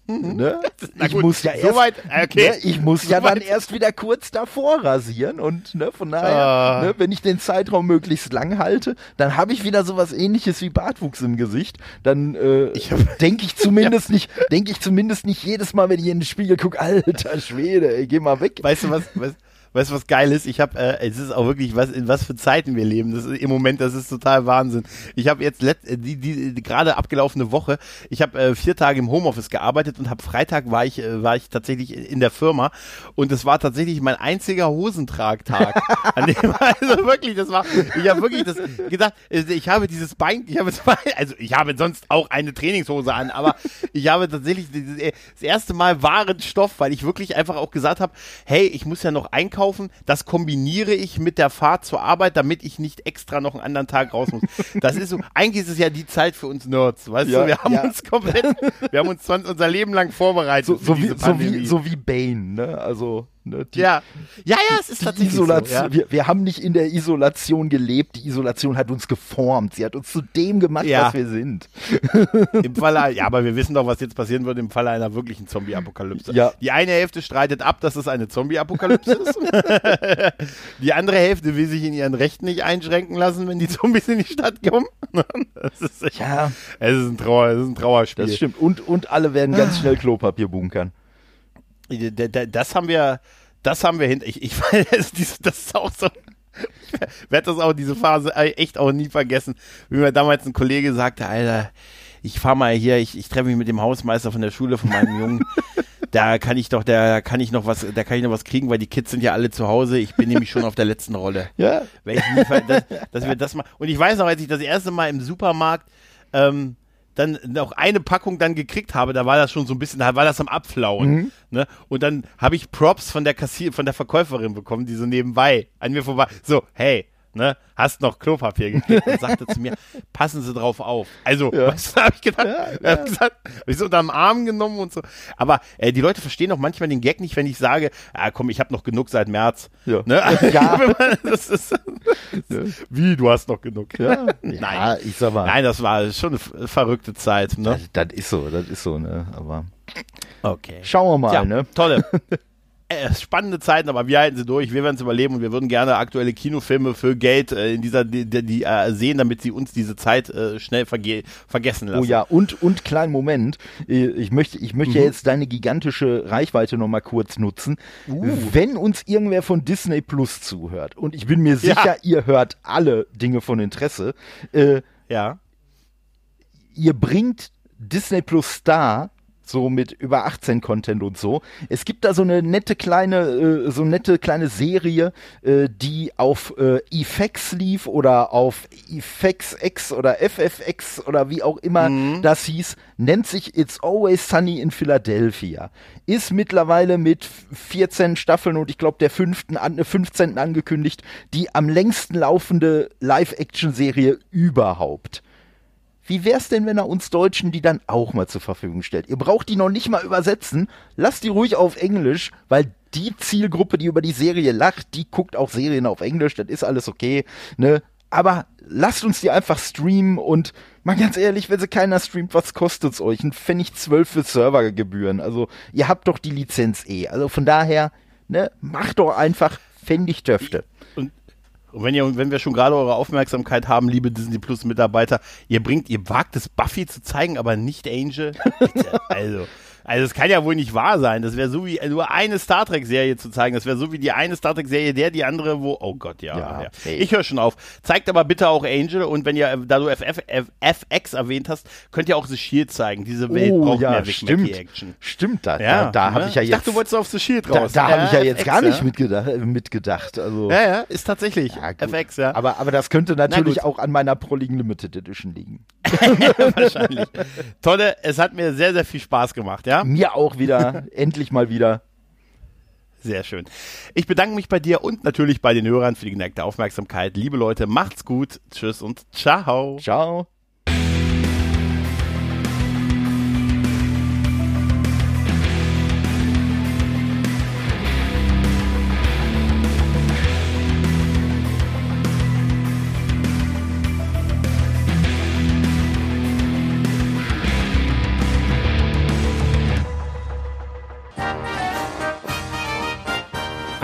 Mhm. Ne? Ich gut, muss ja erst, weit, okay. ne, ich muss so ja dann erst wieder kurz davor rasieren und ne, von daher, uh. ne, wenn ich den Zeitraum möglichst lang halte, dann habe ich wieder sowas ähnliches wie Bartwuchs im Gesicht. Dann äh, denke ich zumindest ja. nicht, denke ich zumindest nicht jedes Mal, wenn ich in den Spiegel gucke, alter Schwede, ey, geh mal weg. Weißt du was, weißt, weißt du, was geil ist? Ich habe, äh, es ist auch wirklich, was, in was für Zeiten wir leben. Das ist, Im Moment, das ist total Wahnsinn. Ich habe jetzt let, äh, die, die, die gerade abgelaufene Woche, ich habe äh, vier Tage im Homeoffice gearbeitet und habe Freitag war ich, äh, war ich tatsächlich in der Firma und es war tatsächlich mein einziger Hosentragtag. an dem, also wirklich, das war, ich habe wirklich das gedacht, äh, ich habe dieses Bein, ich habe zwei, also ich habe sonst auch eine Trainingshose an, aber ich habe tatsächlich das erste Mal wahren Stoff, weil ich wirklich einfach auch gesagt habe, hey, ich muss ja noch einkaufen einkaufen, das kombiniere ich mit der Fahrt zur Arbeit, damit ich nicht extra noch einen anderen Tag raus muss. Das ist so, eigentlich ist es ja die Zeit für uns Nerds, weißt ja, du, wir haben ja. uns komplett, wir haben uns unser Leben lang vorbereitet. So, so, wie, so, wie, so wie Bane, ne? Also Ne? Die, ja. ja, ja, es ist tatsächlich Isolation, so. Ja. Wir, wir, haben nicht in der Isolation gelebt. Die Isolation hat uns geformt. Sie hat uns zu dem gemacht, ja. was wir sind. Im Falle, ja, aber wir wissen doch, was jetzt passieren würde im Falle einer wirklichen Zombie-Apokalypse. Ja. Die eine Hälfte streitet ab, dass es eine Zombie-Apokalypse ist. die andere Hälfte will sich in ihren Rechten nicht einschränken lassen, wenn die Zombies in die Stadt kommen. das ist, ja. Es ist ein, Trauer, es ist ein Trauerspiel. Das stimmt. Und, und alle werden ganz schnell Klopapier bunkern das haben wir, das haben wir hinter. Ich, ich das, das ist auch so. Ich werde das auch diese Phase echt auch nie vergessen, wie mir damals ein Kollege sagte, Alter, ich fahr mal hier, ich, ich treffe mich mit dem Hausmeister von der Schule von meinem Jungen. da kann ich doch, da kann ich noch was, da kann ich noch was kriegen, weil die Kids sind ja alle zu Hause. Ich bin nämlich schon auf der letzten Rolle. Ja. Weil ich nie, dass, dass wir das mal. Und ich weiß noch, als ich das erste Mal im Supermarkt ähm, dann noch eine Packung dann gekriegt habe, da war das schon so ein bisschen, da war das am Abflauen. Mhm. Ne? Und dann habe ich Props von der Kassier, von der Verkäuferin bekommen, die so nebenbei an mir vorbei, so, hey, ne, hast noch Klopapier gekriegt und sagte zu mir, passen Sie drauf auf. Also, ja. was habe ich gedacht? Ja, ja. Hab gesagt, hab ich so unter den Arm genommen und so. Aber äh, die Leute verstehen auch manchmal den Gag nicht, wenn ich sage, ah, komm, ich habe noch genug seit März. Ja. Ne? ja. das ist, das wie, du hast noch genug. Ja. Nein, ich sag mal. Nein, das war schon eine verrückte Zeit. Ne? Das, das ist so, das ist so, ne, aber Okay. Schauen wir mal, ne? Tolle. Äh, spannende Zeiten, aber wir halten sie durch. Wir werden es überleben und wir würden gerne aktuelle Kinofilme für Geld äh, in dieser die, die äh, sehen, damit sie uns diese Zeit äh, schnell verge vergessen lassen. Oh ja, und und kleinen Moment, äh, ich möchte ich möchte mhm. jetzt deine gigantische Reichweite noch mal kurz nutzen. Uh. Wenn uns irgendwer von Disney Plus zuhört und ich bin mir sicher, ja. ihr hört alle Dinge von Interesse. Ja. Ihr bringt Disney Plus Star so mit über 18 Content und so. Es gibt da so eine nette kleine, äh, so nette kleine Serie, äh, die auf äh, Effects lief oder auf Effects X oder FFX oder wie auch immer mhm. das hieß, nennt sich It's Always Sunny in Philadelphia. Ist mittlerweile mit 14 Staffeln und ich glaube der fünften, an, 15. angekündigt, die am längsten laufende Live-Action-Serie überhaupt. Wie wär's denn, wenn er uns Deutschen die dann auch mal zur Verfügung stellt? Ihr braucht die noch nicht mal übersetzen. Lasst die ruhig auf Englisch, weil die Zielgruppe, die über die Serie lacht, die guckt auch Serien auf Englisch. Das ist alles okay, ne? Aber lasst uns die einfach streamen und mal ganz ehrlich, wenn sie keiner streamt, was kostet's euch? Ein Pfennig 12 für Servergebühren. Also, ihr habt doch die Lizenz eh. Also von daher, ne, macht doch einfach Pfennig Töfte. Und wenn ihr, wenn wir schon gerade eure Aufmerksamkeit haben, liebe Disney Plus Mitarbeiter, ihr bringt, ihr wagt es Buffy zu zeigen, aber nicht Angel. Bitte, also. Also das kann ja wohl nicht wahr sein. Das wäre so wie äh, nur eine Star Trek-Serie zu zeigen. Das wäre so wie die eine Star Trek-Serie, der die andere, wo. Oh Gott, ja. ja, ja. Ich höre schon auf. Zeigt aber bitte auch Angel und wenn ihr, da du FF, FX erwähnt hast, könnt ihr auch The Shield zeigen. Diese Welt oh, braucht ja, mehr stimmt. Action. Stimmt, da, ja, da, da habe ne? ich ja jetzt. Ich dachte, du wolltest auf The Shield raus. Da, da habe ich ja jetzt FX, gar nicht mitgedacht. mitgedacht also. Ja, ja, ist tatsächlich. FX, ja. Aber, aber das könnte natürlich auch an meiner Prolingen Limited Edition liegen. Wahrscheinlich. Tolle, es hat mir sehr, sehr viel Spaß gemacht, ja? Mir auch wieder, endlich mal wieder. Sehr schön. Ich bedanke mich bei dir und natürlich bei den Hörern für die geneigte Aufmerksamkeit. Liebe Leute, macht's gut. Tschüss und ciao. Ciao.